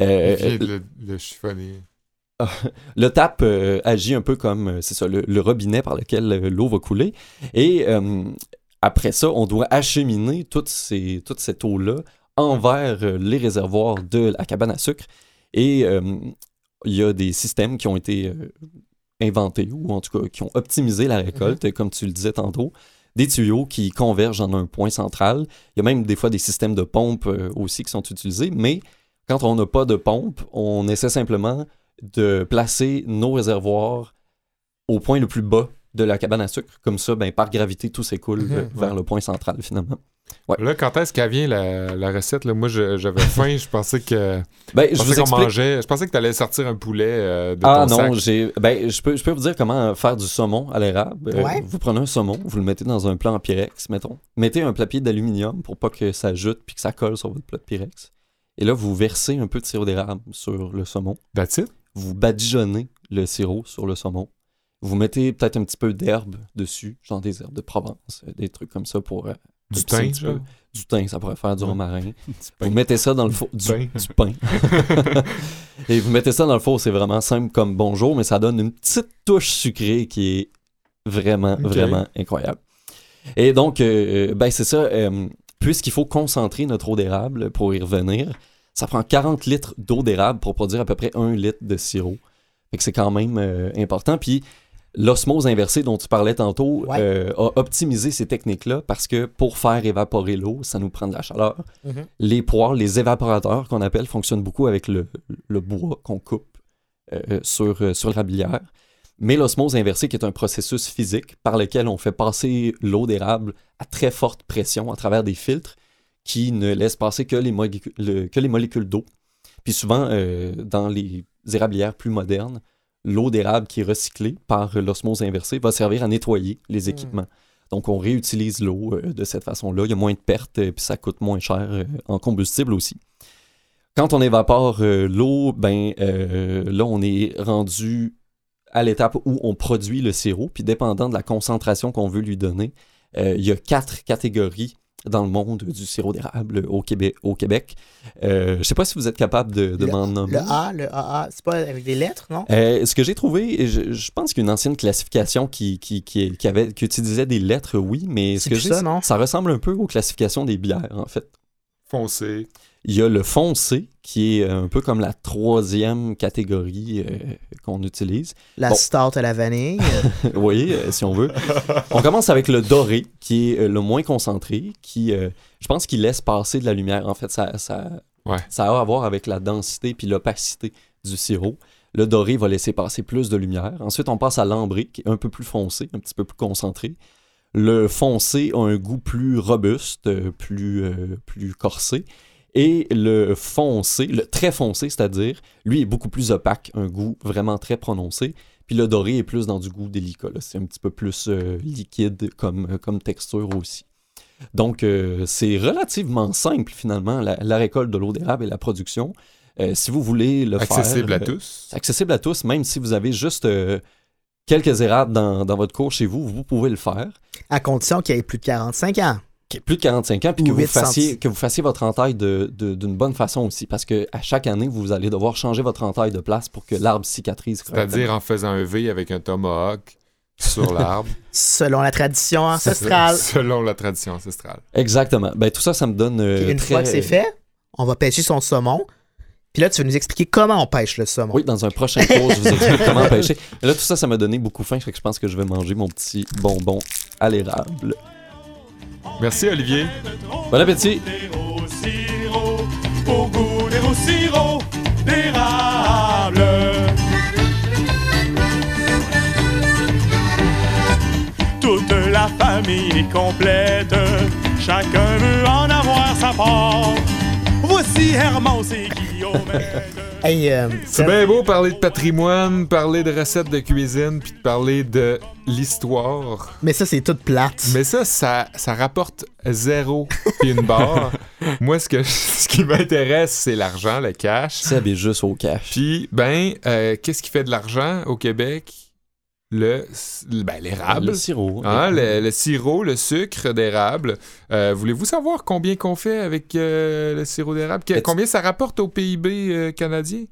Euh, le, le le tap agit un peu comme, c'est ça, le, le robinet par lequel l'eau va couler. Et après ça, on doit acheminer toute, ces, toute cette eau-là envers euh, les réservoirs de la cabane à sucre. Et euh, il y a des systèmes qui ont été euh, inventés, ou en tout cas qui ont optimisé la récolte, comme tu le disais tantôt. Des tuyaux qui convergent en un point central. Il y a même des fois des systèmes de pompe euh, aussi qui sont utilisés, mais quand on n'a pas de pompe, on essaie simplement de placer nos réservoirs au point le plus bas de la cabane à sucre. Comme ça, ben, par gravité, tout s'écoule ouais. vers le point central finalement. Ouais. Là, quand est-ce qu'elle vient, la, la recette? Là? Moi, je- j'avais faim. Je pensais que... Ben, Je pensais qu'on mangeait... Je pensais que t'allais sortir un poulet euh, de Ah ton non, sac. j'ai. Ben, je peux, je peux vous dire comment faire du saumon à l'érable. Euh, Ouais. vous prenez un saumon, vous le mettez dans un plat en pyrex, mettons. Mettez un papier d'aluminium pour pas que ça jute puis que ça colle sur votre plat de pyrex. Et là, vous versez un peu de sirop d'érable sur le saumon. That's it? Vous badigeonnez le sirop sur le saumon. Vous mettez peut-être un petit peu d'herbe dessus, genre des herbes de Provence, euh, des trucs comme ça pour. euh, Du thym, petit genre? peu. Du thym, ça pourrait faire du romarin. Vous mettez ça dans le four. Du, pain. du pain. Et vous mettez ça dans le four, c'est vraiment simple comme bonjour, mais ça donne une petite touche sucrée qui est vraiment, vraiment incroyable. Et donc, euh, ben c'est ça, euh, puisqu'il faut concentrer notre eau d'érable pour y revenir, ça prend 40 litres d'eau d'érable pour produire à peu près 1 litre de sirop. Fait que c'est quand même euh, important. Puis l'osmose inversée dont tu parlais tantôt Ouais. euh, a optimisé ces techniques-là parce que pour faire évaporer l'eau, ça nous prend de la chaleur. Mhm. Les poires, les évaporateurs qu'on appelle, fonctionnent beaucoup avec le, le bois qu'on coupe euh, sur, euh, sur la bilière. Mais l'osmose inversée, qui est un processus physique par lequel on fait passer l'eau d'érable à très forte pression à travers des filtres qui ne laissent passer que les, molécules- le- que les molécules d'eau. Puis souvent, euh, dans les érablières plus modernes, l'eau d'érable qui est recyclée par l'osmose inversée va servir à nettoyer les équipements. Donc, on réutilise l'eau euh, de cette façon-là. Il y a moins de pertes, et puis ça coûte moins cher euh, en combustible aussi. Quand on évapore euh, l'eau, ben euh, là, on est rendu à l'étape où on produit le sirop, puis dépendant de la concentration qu'on veut lui donner, euh, il y a quatre catégories dans le monde du sirop d'érable au Québec. Au Québec. Euh, je ne sais pas si vous êtes capable de, de Le- m'en nommer. Le A, le AA, c'est pas avec des lettres, non? Euh, ce que j'ai trouvé, je, je pense qu'il y a une ancienne classification qui, qui, qui, qui avait, qui utilisait des lettres, oui, mais ce C'est que plus j'ai, ça, non? ça ressemble un peu aux classifications des bières, en fait. Foncé. Il y a le foncé, qui est un peu comme la troisième catégorie euh, qu'on utilise. La Bon. stout à la vanille. Vous voyez, euh, si on veut. On commence avec le doré, qui est euh, le moins concentré, qui, euh, je pense qu'il laisse passer de la lumière. En fait, ça, ça, Ouais. ça a à voir avec la densité puis l'opacité du sirop. Le doré va laisser passer plus de lumière. Ensuite, on passe à l'ambré, qui est un peu plus foncé, un petit peu plus concentré. Le foncé a un goût plus robuste, plus, euh, plus corsé. Et le foncé, le très foncé, c'est-à-dire, lui est beaucoup plus opaque, un goût vraiment très prononcé. Puis le doré est plus dans du goût délicat. là. C'est un petit peu plus euh, liquide comme, euh, comme texture aussi. Donc, euh, c'est relativement simple finalement, la, la récolte de l'eau d'érable et la production. Euh, si vous voulez le Accessible faire. à euh, tous. accessible à tous, même si vous avez juste euh, quelques érables dans, dans votre cours chez vous, vous pouvez le faire. À condition qu'il ait plus de 45 ans. Plus de 45 ans, puis que vous, 8 fassiez, que vous fassiez votre entaille de- de- d'une bonne façon aussi, parce que à chaque année, vous allez devoir changer votre entaille de place pour que l'arbre cicatrise. correctement. C'est-à-dire en faisant un V avec un tomahawk sur l'arbre. Selon la tradition ancestrale. Selon la tradition ancestrale. Exactement. Ben, tout ça, ça me donne. euh, une très- fois que c'est fait, on va pêcher son saumon. Puis là, tu vas nous expliquer comment on pêche le saumon. Oui, dans un prochain cours, je vous explique comment pêcher. Mais là, tout ça, ça m'a donné beaucoup faim, fait que je pense que je vais manger mon petit bonbon à l'érable. Merci, Olivier. Bon appétit! Au sirop, au goût des au sirop d'érable. Toute la famille est complète, chacun veut en avoir sa part. Voici Hermance et Guillaume. Hey, euh, C'est bien beau parler de patrimoine, parler de recettes de cuisine, puis de parler de l'histoire. mais ça, c'est toute plate. Mais ça, ça, ça rapporte zéro puis une barre. Moi, ce, que, ce qui m'intéresse, c'est l'argent, le cash. Seb est juste au cash. Puis, ben, euh, qu'est-ce qui fait de l'argent au Québec? Le, ben, l'érable. Le sirop. Hein, le, le sirop, le sucre d'érable. Euh, Voulez-vous savoir combien qu'on fait avec euh, le sirop d'érable? Combien ça rapporte au PIB euh, canadien?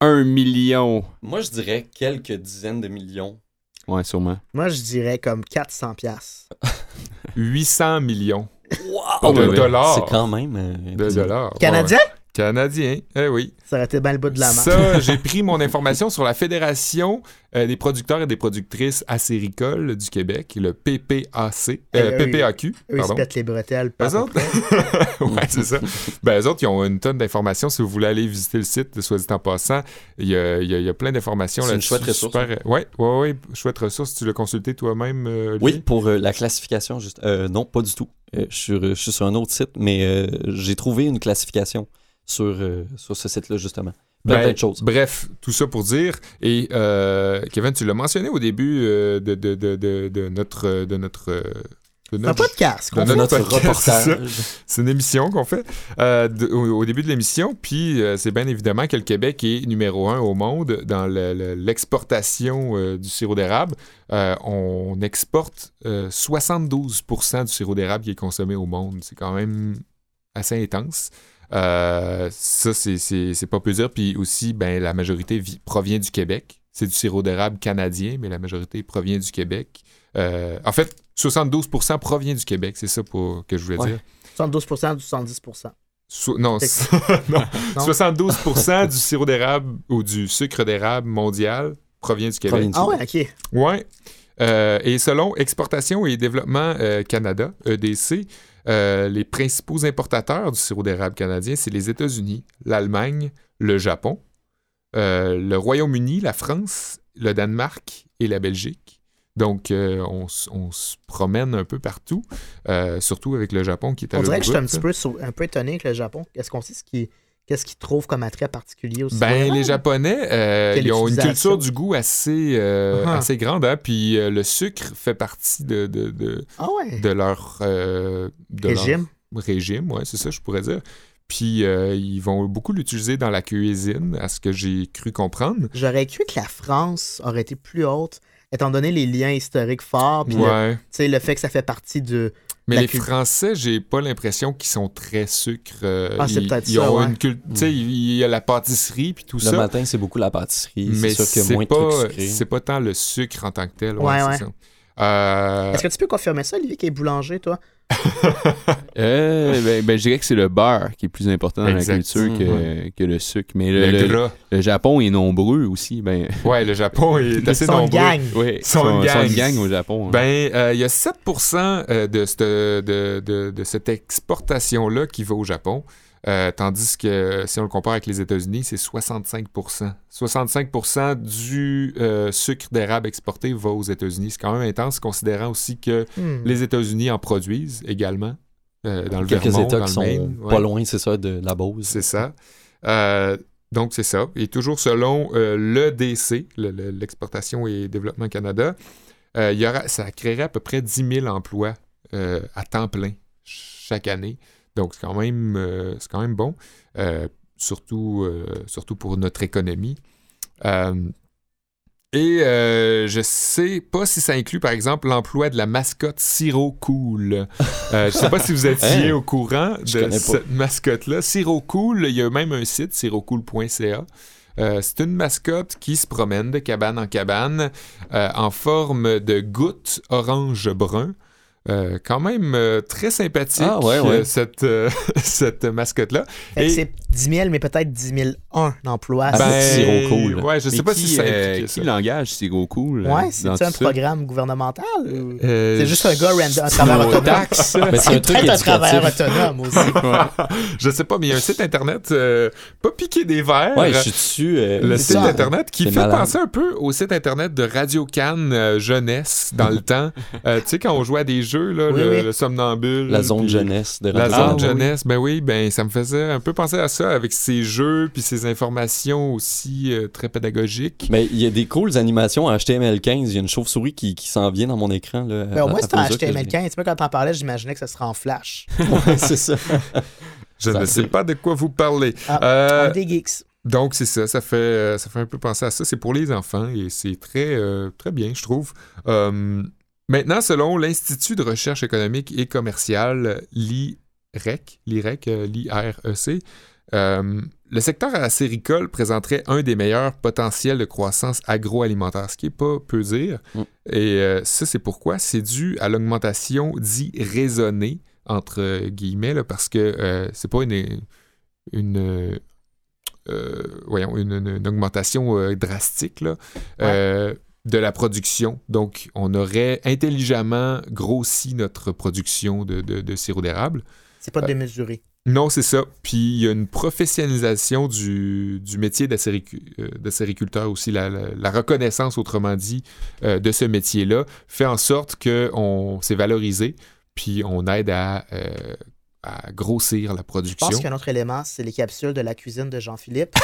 Un million. Moi, je dirais quelques dizaines de millions. Ouais, sûrement. Moi, je dirais comme 400 pièces. 800 millions Oh, de dollars. C'est quand même. euh, De dollars. Canadien? Ouais. Canadien, eh oui. Ça aurait été bien le bout de la main. Ça, j'ai pris mon information sur la Fédération euh, des producteurs et des productrices acéricoles du Québec, le PPAC, euh, Eh, eux, PPAQ, Eux, ils se pardon. pètent les bretelles. pas Eux autres? ouais, c'est ça. Ben, eux autres, ils ont une tonne d'informations. Si vous voulez aller visiter le site, soit dit en passant, il y a, il y a- il y a plein d'informations C'est une là-dessus. chouette ressource. Super. Ouais, ouais, ouais, chouette ressource. Tu l'as consulté toi-même, euh, Oui, pour euh, la classification, juste. euh, non, pas du tout. Euh, je, suis, je suis sur un autre site, mais euh, j'ai trouvé une classification sur, euh, sur ce site-là, justement. Plein, Ben, de choses. Bref, tout ça pour dire. Et euh, Kevin, tu l'as mentionné au début euh, de, de, de, de, de notre. De notre euh, de C'est un notre- podcast. qu'on de fait. notre podcast, reportage. C'est une émission qu'on fait euh, de- au, au début de l'émission. Puis euh, c'est bien évidemment que le Québec est numéro un au monde dans le- le- l'exportation euh, du sirop d'érable. Euh, on exporte euh, 72% du sirop d'érable qui est consommé au monde. C'est quand même assez intense. Euh, ça, c'est- pas peu dire. Puis aussi, ben, la majorité vi- provient du Québec. C'est du sirop d'érable canadien, mais la majorité provient du Québec. Euh, en fait, 72% provient du Québec. C'est ça pour, que je voulais Ouais. dire. 72% du 110%. So- non, non. Non? 72% du sirop d'érable ou du sucre d'érable mondial provient du Québec. Ah ouais, ok. Ouais. Euh, et selon Exportation et Développement euh, Canada, EDC, euh, les principaux importateurs du sirop d'érable canadien, c'est les États-Unis, l'Allemagne, le Japon, euh, le Royaume-Uni, la France, le Danemark et la Belgique. Donc, euh, on, se promène un peu partout, surtout avec le Japon qui est à On dirait que je suis un petit peu, un peu étonné avec le Japon. Est-ce qu'on sait ce qui, qu'est-ce qu'ils trouvent comme attrait particulier aussi? Ben, les Japonais, euh, ils ont une culture du goût assez, euh, Ah. assez grande, hein? puis euh, le sucre fait partie de, de, de, Ah ouais. de leur, de leur Régime. régime, ouais, c'est ça, je pourrais dire. Puis ils vont beaucoup l'utiliser dans la cuisine, à ce que j'ai cru comprendre. J'aurais cru que la France aurait été plus haute, étant donné les liens historiques forts, puis le, Ouais. tu sais, le fait que ça fait partie de. Mais les cul- Français, j'ai pas l'impression qu'ils sont très sucre. euh, Ah, c'est peut-être ils ça, ont ouais. une cul- Tu sais, il y a la pâtisserie puis tout Le ça. matin, c'est beaucoup la pâtisserie. mais C'est pas, c'est pas tant le sucre en tant que tel. Ouais, Ouais. Euh, Est-ce que tu peux confirmer ça, Olivier, qui est boulanger, toi? Euh, ben, ben, je dirais que c'est le beurre qui est plus important dans Exact. la culture que, que le sucre. Mais le, le, le- gras. le Japon est nombreux aussi. Ben, Ouais, le Japon est assez une nombreux. gang. ouais, ils sont gang. une gang au Japon. hein. Ben, euh, il y a 7% euh, de, cette- de, de- de cette exportation-là qui va au Japon, euh, tandis que si on le compare avec les États-Unis, c'est 65%. 65% du euh, sucre d'érable exporté va aux États-Unis. C'est quand même intense, considérant aussi que Hmm. les États-Unis en produisent également, euh, dans le Quelques Vermont, États dans qui le sont pas loin, c'est ça, de la Beauce. C'est ça. Euh, donc, c'est ça. Et toujours selon euh, l'EDC, le- le- l'Exportation et Développement Canada, euh, il y aura, ça créerait à peu près 10 000 emplois euh, à temps plein chaque année. Donc, c'est quand même, euh, c'est quand même bon, euh, surtout, euh, surtout pour notre économie. Et euh, je sais pas si ça inclut, par exemple, l'emploi de la mascotte Siro Cool. Euh, je sais pas si vous étiez Hein? au courant de cette mascotte-là. Siro Cool, il y a même un site, sirocool.ca. Euh, c'est une mascotte qui se promène de cabane en cabane en forme de goutte orange-brun. Euh, quand même euh, très sympathique, Ah, ouais, ouais. euh, cette, euh, cette mascotte-là. Et- c'est 10 000, mais peut-être 10 001 d'emplois. Ben, Siro Cool. Ouais, je sais Mais pas qui, si ça euh, impliquait qui l'engage, c'est gros cool. ouais, c'est un programme gouvernemental? ou- Euh, C'est juste un gars random, un travailleur autonome. c'est un truc Peut-être un travailleur autonome aussi. je sais pas, mais il y a un site internet euh, pas piqué des verres. Ouais, je suis dessus. euh, le c'est site ça. internet qui C'est fait malade. penser un peu au site internet de Radio Cannes euh, jeunesse dans le temps. Tu sais quand on jouait à des jeux là, Oui, le, oui. le somnambule, La zone puis jeunesse de La zone Canada. jeunesse, ben oui, ben ça me faisait un peu penser à ça avec ces jeux puis ces informations aussi euh, très pédagogiques. Mais il y a des cooles animations en HTML15. Il y a une chauve-souris qui, qui s'en vient dans mon écran. Là, Mais au à- moins, c'était en mesure que je HTML15. Tu vois, quand t'en parlais, j'imaginais que ça serait en flash. l'ai. c'est ça. Je Ça ne sais pas de quoi vous parlez. Ah, Euh, des geeks. Donc, c'est ça, ça fait, euh, ça fait un peu penser à ça. C'est pour les enfants et c'est très, euh, très bien, je trouve. Euh, maintenant, selon l'Institut de recherche économique et commerciale, l'IREC, l'IREC, euh, l'IREC, euh, le secteur acéricole présenterait un des meilleurs potentiels de croissance agroalimentaire, ce qui n'est pas peu dire. Mm. Et euh, ça, c'est pourquoi? C'est dû à l'augmentation dit raisonnée, entre guillemets, là, parce que euh, c'est pas une, une, euh, voyons, une, une- une augmentation drastique là, de la production. Donc, on aurait intelligemment grossi notre production de, de- de sirop d'érable. C'est pas démesuré. Non, c'est ça. Puis, il y a une professionnalisation du, du métier euh, d'acériculteur aussi. La, la- la reconnaissance, autrement dit, euh, de ce métier-là fait en sorte qu'on s'est valorisé, puis on aide à, euh, à grossir la Je production. pense qu'un autre élément, c'est les capsules de la cuisine de Jean-Philippe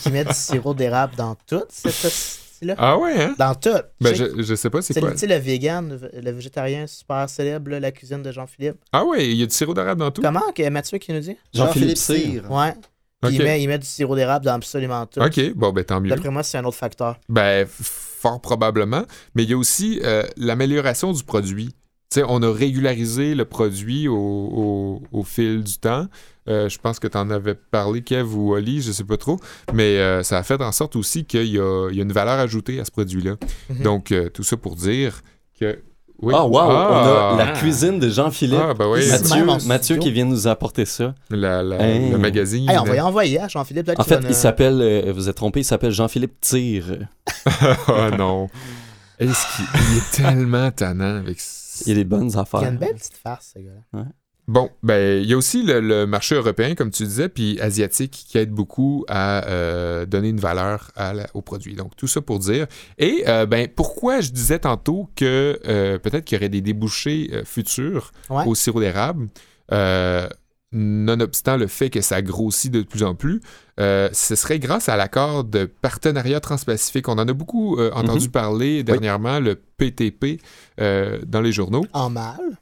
qui met du sirop d'érable dans tout. C'est là Ah ouais, hein? Dans tout. Ben, Tu sais, je, je sais pas c'est C'est quoi. le, tu sais, le vegan, le- végétarien super célèbre, là, la cuisine de Jean-Philippe. Ah ouais, il y a du sirop d'érable dans tout? Comment que Mathieu qui nous dit? Jean-Philippe Cyr. Ouais. Il, met, il met du sirop d'érable dans absolument tout. OK, bon, ben tant mieux. D'après moi, c'est un autre facteur. Ben, fort probablement. Mais il y a aussi euh, l'amélioration du produit. On a régularisé le produit au, au- au fil du temps. Euh, je pense que tu en avais parlé, Kev ou Oli, je sais pas trop. Mais euh, ça a fait en sorte aussi qu'il y a, il y a une valeur ajoutée à ce produit-là. Mhm. Donc, euh, tout ça pour dire que Oui. Ah, wow! Ah. On a la cuisine de Jean-Philippe. Ah, ben oui. Mathieu, Mathieu qui vient nous apporter ça. La- la- Hey. Le magazine. Hey, on va y envoyer à Jean-Philippe. En fait, il s'appelle, euh, vous êtes trompé, il s'appelle Jean-Philippe Tire. oh non. Est-ce qu'il il est tellement tannant avec Il y a des bonnes Il a affaires. une belle petite farce, ce gars-là. Bon, ben, il y a aussi le, le marché européen, comme tu disais, puis asiatique, qui aide beaucoup à euh, donner une valeur à la- au produit. Donc, tout ça pour dire. Et, euh, ben, pourquoi je disais tantôt que euh, peut-être qu'il y aurait des débouchés euh, futurs Ouais. au sirop d'érable, euh, nonobstant le fait que ça grossit de plus en plus, euh, ce serait grâce à l'accord de partenariat transpacifique. On en a beaucoup euh, entendu parler dernièrement, le PTP, euh, dans les journaux. En mal.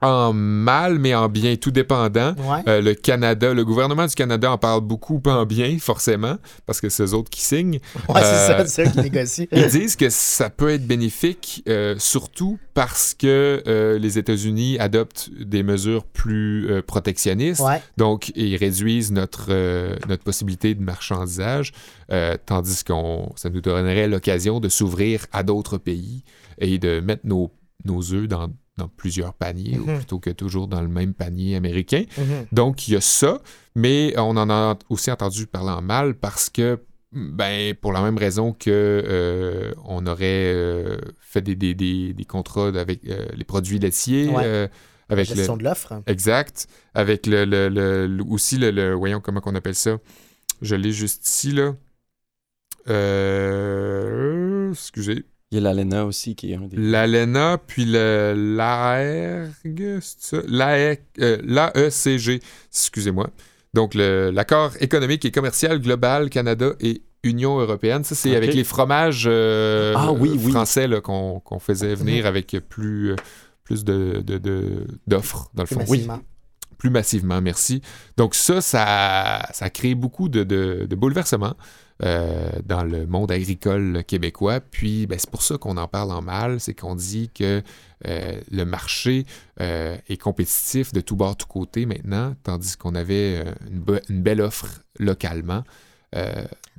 En mal, mais en bien, tout dépendant. Ouais. Euh, le Canada, le gouvernement du Canada en parle beaucoup, pas en bien, forcément, parce que c'est eux autres qui signent. Ouais, c'est euh, ça, c'est eux qui négocient. Ils disent que ça peut être bénéfique, euh, surtout parce que euh, les États-Unis adoptent des mesures plus euh, protectionnistes. Ouais. Donc, ils réduisent notre, euh, notre possibilité de marchandisage, euh, tandis qu'on ça nous donnerait l'occasion de s'ouvrir à d'autres pays et de mettre nos, nos œufs dans, dans plusieurs paniers, ou Mhm. plutôt que toujours dans le même panier américain. Mhm. Donc, il y a ça, mais on en a aussi entendu parler en mal parce que, ben, pour la même raison que euh, on aurait euh, fait des, des, des, des contrats avec euh, les produits laitiers, Ouais. euh, avec le, Gestion de l'offre. Exact. Avec le, le- le- le- aussi le, le- voyons comment on appelle ça. Je l'ai juste ici là. Euh, excusez. Il y a l'ALENA aussi qui est un des. L'ALENA puis le l'AERG, c'est ça? L'AE- euh, l'AECG, excusez-moi. Donc le- l'accord économique et commercial global Canada et Union européenne, ça c'est avec les fromages euh, Ah oui, oui. français là, qu'on faisait venir avec plus, euh, plus de, de- de- d'offres dans le Plus fond. massivement. plus massivement, merci. Donc ça, ça, ça crée beaucoup de, de- de bouleversements euh, dans le monde agricole québécois. Puis ben, c'est pour ça qu'on en parle en mal, c'est qu'on dit que euh, le marché euh, est compétitif de tout bord, tout côté maintenant, tandis qu'on avait une, une belle offre localement.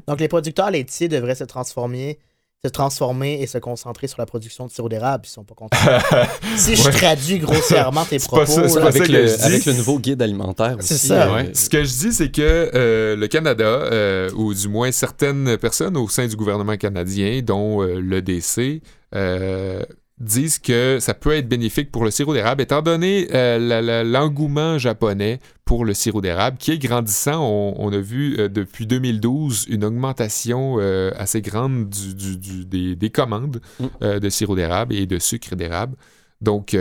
Donc, les producteurs laitiers devraient se transformer, se transformer et se concentrer sur la production de sirop d'érable. Ils sont pas contents. si je Ouais. traduis grossièrement tes propos, ça, c'est là, pas ça avec, que le, je dis. avec le nouveau guide alimentaire C'est aussi. ça. euh, Ouais. Ce que je dis, c'est que euh, le Canada, euh, ou du moins certaines personnes au sein du gouvernement canadien, dont euh, l'EDC, euh, disent que ça peut être bénéfique pour le sirop d'érable, étant donné euh, l'engouement japonais pour le sirop d'érable, qui est grandissant. On, on a vu euh, depuis 2012 une augmentation euh, assez grande du- du- du- des, des commandes Mm. de sirop d'érable et de sucre d'érable. Donc,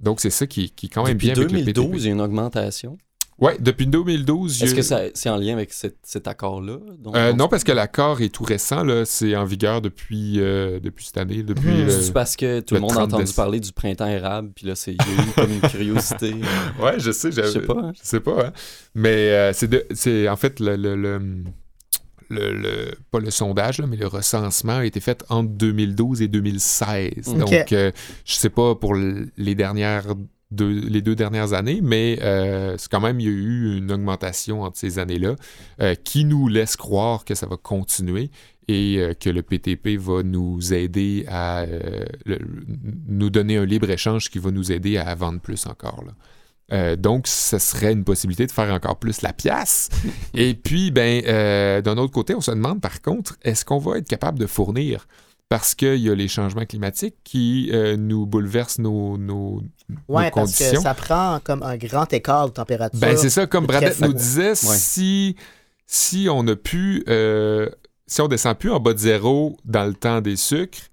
donc c'est ça qui, qui est quand même Depuis bien avec le 2012, PTP. il y a une augmentation. Ouais, depuis 2012. il y Est-ce a- que c'est en lien avec cet, cet accord-là? Euh, non, parce que l'accord est tout récent, là. C'est en vigueur depuis, euh, depuis cette année, depuis... C'est parce que tout le le monde a 30 entendu parler du printemps érable, puis là, c'est- il y a eu comme une curiosité. Ouais, je sais, Je j'avais- sais pas. hein. Je sais pas, hein. Mais euh, c'est de- c'est en fait le, le, le- le- le- pas le sondage, là, mais le recensement a été fait entre 2012 et 2016. Ok. Donc, euh, je sais pas pour l- les dernières les deux dernières années, mais euh, c'est quand même, il y a eu une augmentation entre ces années-là euh, qui nous laisse croire que ça va continuer et euh, que le PTP va nous aider à nous donner un libre-échange qui va nous aider à vendre plus encore. Donc, ce serait une possibilité de faire encore plus la pièce. Et puis, ben, d'un autre côté, on se demande par contre, est-ce qu'on va être capable de fournir? Parce qu'il y a les changements climatiques qui euh, nous bouleversent nos, nos, Ouais, nos parce que ça prend comme un grand écart de température. Ben, c'est ça, comme Bradette nous disait, si, si on a pu, euh, si on descend plus en bas de zéro dans le temps des sucres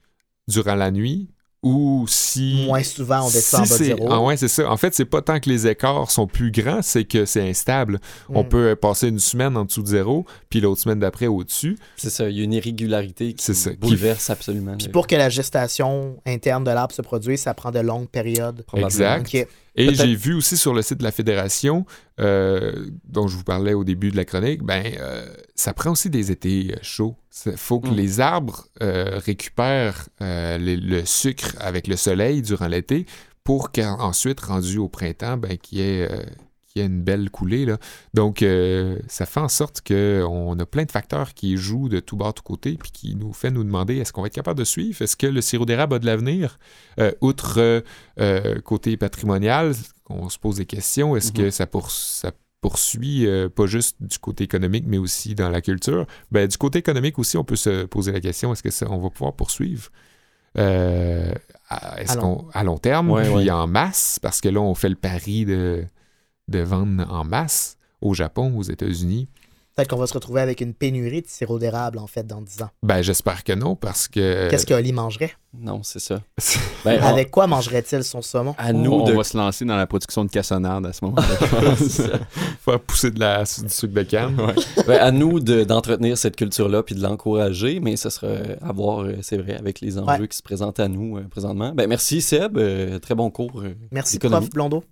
durant la nuit, ou si... Moins souvent, on descend en si bas de c'est- zéro. Ah ouais, c'est ça. En fait, c'est pas tant que les écarts sont plus grands, c'est que c'est instable. On Mm. peut passer une semaine en dessous de zéro, puis l'autre semaine d'après au-dessus. C'est ça, il y a une irrégularité qui C'est ça, qui- bouleverse absolument. Puis pour que la gestation interne de l'arbre se produise, ça prend de longues périodes. probablement. Exact. Et j'ai vu aussi sur le site de la Fédération, euh, dont je vous parlais au début de la chronique, ben, euh, ça prend aussi des étés euh, chauds. Il faut que Mm. les arbres euh, récupèrent les- le sucre avec le soleil durant l'été pour qu'ensuite, rendu au printemps, ben, qu'il y ait, y ait une belle coulée. Là. Donc, euh, ça fait en sorte qu'on a plein de facteurs qui jouent de tout bord, tout côté, puis qui nous fait nous demander est-ce qu'on va être capable de suivre? Est-ce que le sirop d'érable a de l'avenir? Euh, Outre euh, côté patrimonial, on se pose des questions. Est-ce que ça, pour- ça poursuit pas juste du côté économique, mais aussi dans la culture? Ben, Du côté économique aussi, on peut se poser la question est-ce que ça, on va pouvoir poursuivre? Euh, à, long- qu'on- à long terme, Ouais, puis ouais. en masse, parce que là, on fait le pari de, de vendre en masse au Japon, aux États-Unis. Peut-être qu'on va se retrouver avec une pénurie de sirop d'érable, en fait, dans 10 ans. Ben, j'espère que non, parce que. Qu'est-ce que Oli mangerait? Non, c'est ça. Ben, on- Avec quoi mangerait-il son saumon? à nous on de va se lancer dans la production de cassonade à ce moment-là. faire pousser de la, du sucre de canne. Ben, à nous de- d'entretenir cette culture-là puis de l'encourager, mais ce sera à voir, euh, c'est vrai, avec les enjeux Ouais. qui se présentent à nous euh, présentement. Ben, merci Seb, euh, très bon cours. euh, Merci, prof Blondeau.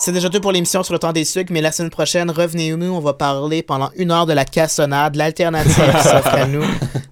C'est déjà tout pour l'émission sur le temps des sucres, mais la semaine prochaine, revenez-nous, on va parler pendant une heure de la cassonade, l'alternative qui s'offre à nous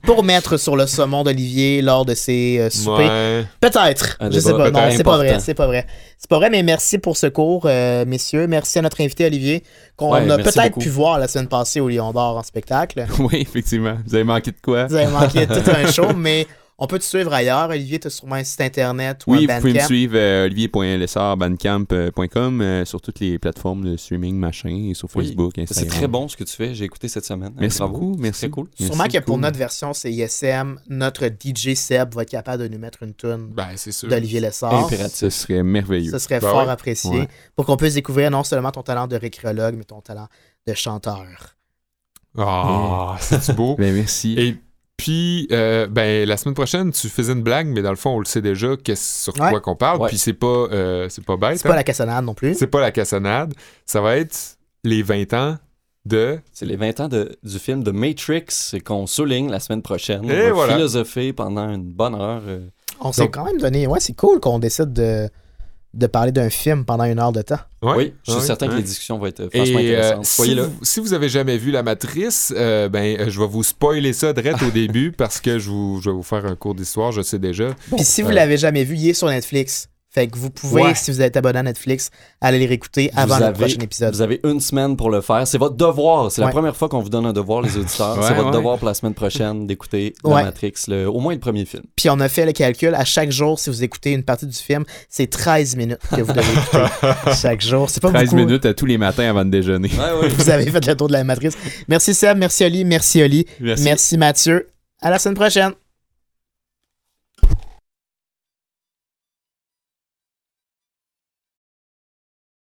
pour mettre sur le saumon d'Olivier lors de ses euh, soupers. Ouais. Peut-être. Je sais pas. Non, c'est pas vrai. C'est pas vrai. C'est pas vrai, mais merci pour ce cours, euh, messieurs. Merci à notre invité Olivier, qu'on Ouais, a peut-être pu voir la semaine passée au Lion d'Or en spectacle. oui, effectivement. Vous avez manqué de quoi? Vous avez manqué tout un show, mais on peut te suivre ailleurs. Olivier, tu as sûrement un site internet ou Oui, un vous pouvez me Bandcamp? suivre euh, olivier.lsrbandcamp.com euh, sur toutes les plateformes de streaming, machin, et sur Oui, Facebook, C'est très bon ce que tu fais, j'ai écouté cette semaine. Merci Bravo. beaucoup, merci. Cool. Sûrement Merci que pour notre version, c'est ISM, notre DJ Seb va être capable de nous mettre une tune Ben, c'est sûr. d'Olivier Lessard. Impératif. Ce serait merveilleux. Ce serait Ben fort ouais. apprécié Ouais. pour qu'on puisse découvrir non seulement ton talent de récréologue, mais ton talent de chanteur. Ah, c'est beau? Ben, merci. Et puis, euh, ben, la semaine prochaine, tu faisais une blague, mais dans le fond, on le sait déjà sur Ouais. quoi qu'on parle. Ouais. Puis c'est pas, euh, c'est pas bête. C'est pas hein. la cassonade non plus. C'est pas la cassonade. Ça va être les 20 ans de. C'est les 20 ans de- du film de Matrix qu'on souligne la semaine prochaine. Et on va voilà. philosopher pendant une bonne heure. euh, On s'est quand même donné. Ouais, c'est cool qu'on décide de, de parler d'un film pendant une heure de temps. Ouais, oui, je suis ouais, certain que les discussions vont être euh, franchement Et euh, intéressantes. si, là. vous, si vous avez jamais vu La Matrice, euh, ben, je vais vous spoiler ça direct au début parce que je, vous, je vais vous faire un cours d'histoire, je sais déjà. Puis si vous euh, l'avez jamais vu, il est sur Netflix. Fait que vous pouvez, Ouais. si vous êtes abonné à Netflix, aller les réécouter avant Vous le avez- prochain épisode. Vous avez une semaine pour le faire. C'est votre devoir. C'est Ouais. la première fois qu'on vous donne un devoir, les auditeurs. Ouais, c'est votre ouais. devoir pour la semaine prochaine d'écouter Ouais. La Matrix, le- au moins le premier film. Puis on a fait le calcul. À chaque jour, si vous écoutez une partie du film, c'est 13 minutes que vous devez écouter chaque jour. C'est pas 13 beaucoup. minutes à tous les matins avant de déjeuner. Vous avez fait le tour de la matrice. Merci Seb, merci Oli, merci Oli, Merci. merci Mathieu. À la semaine prochaine.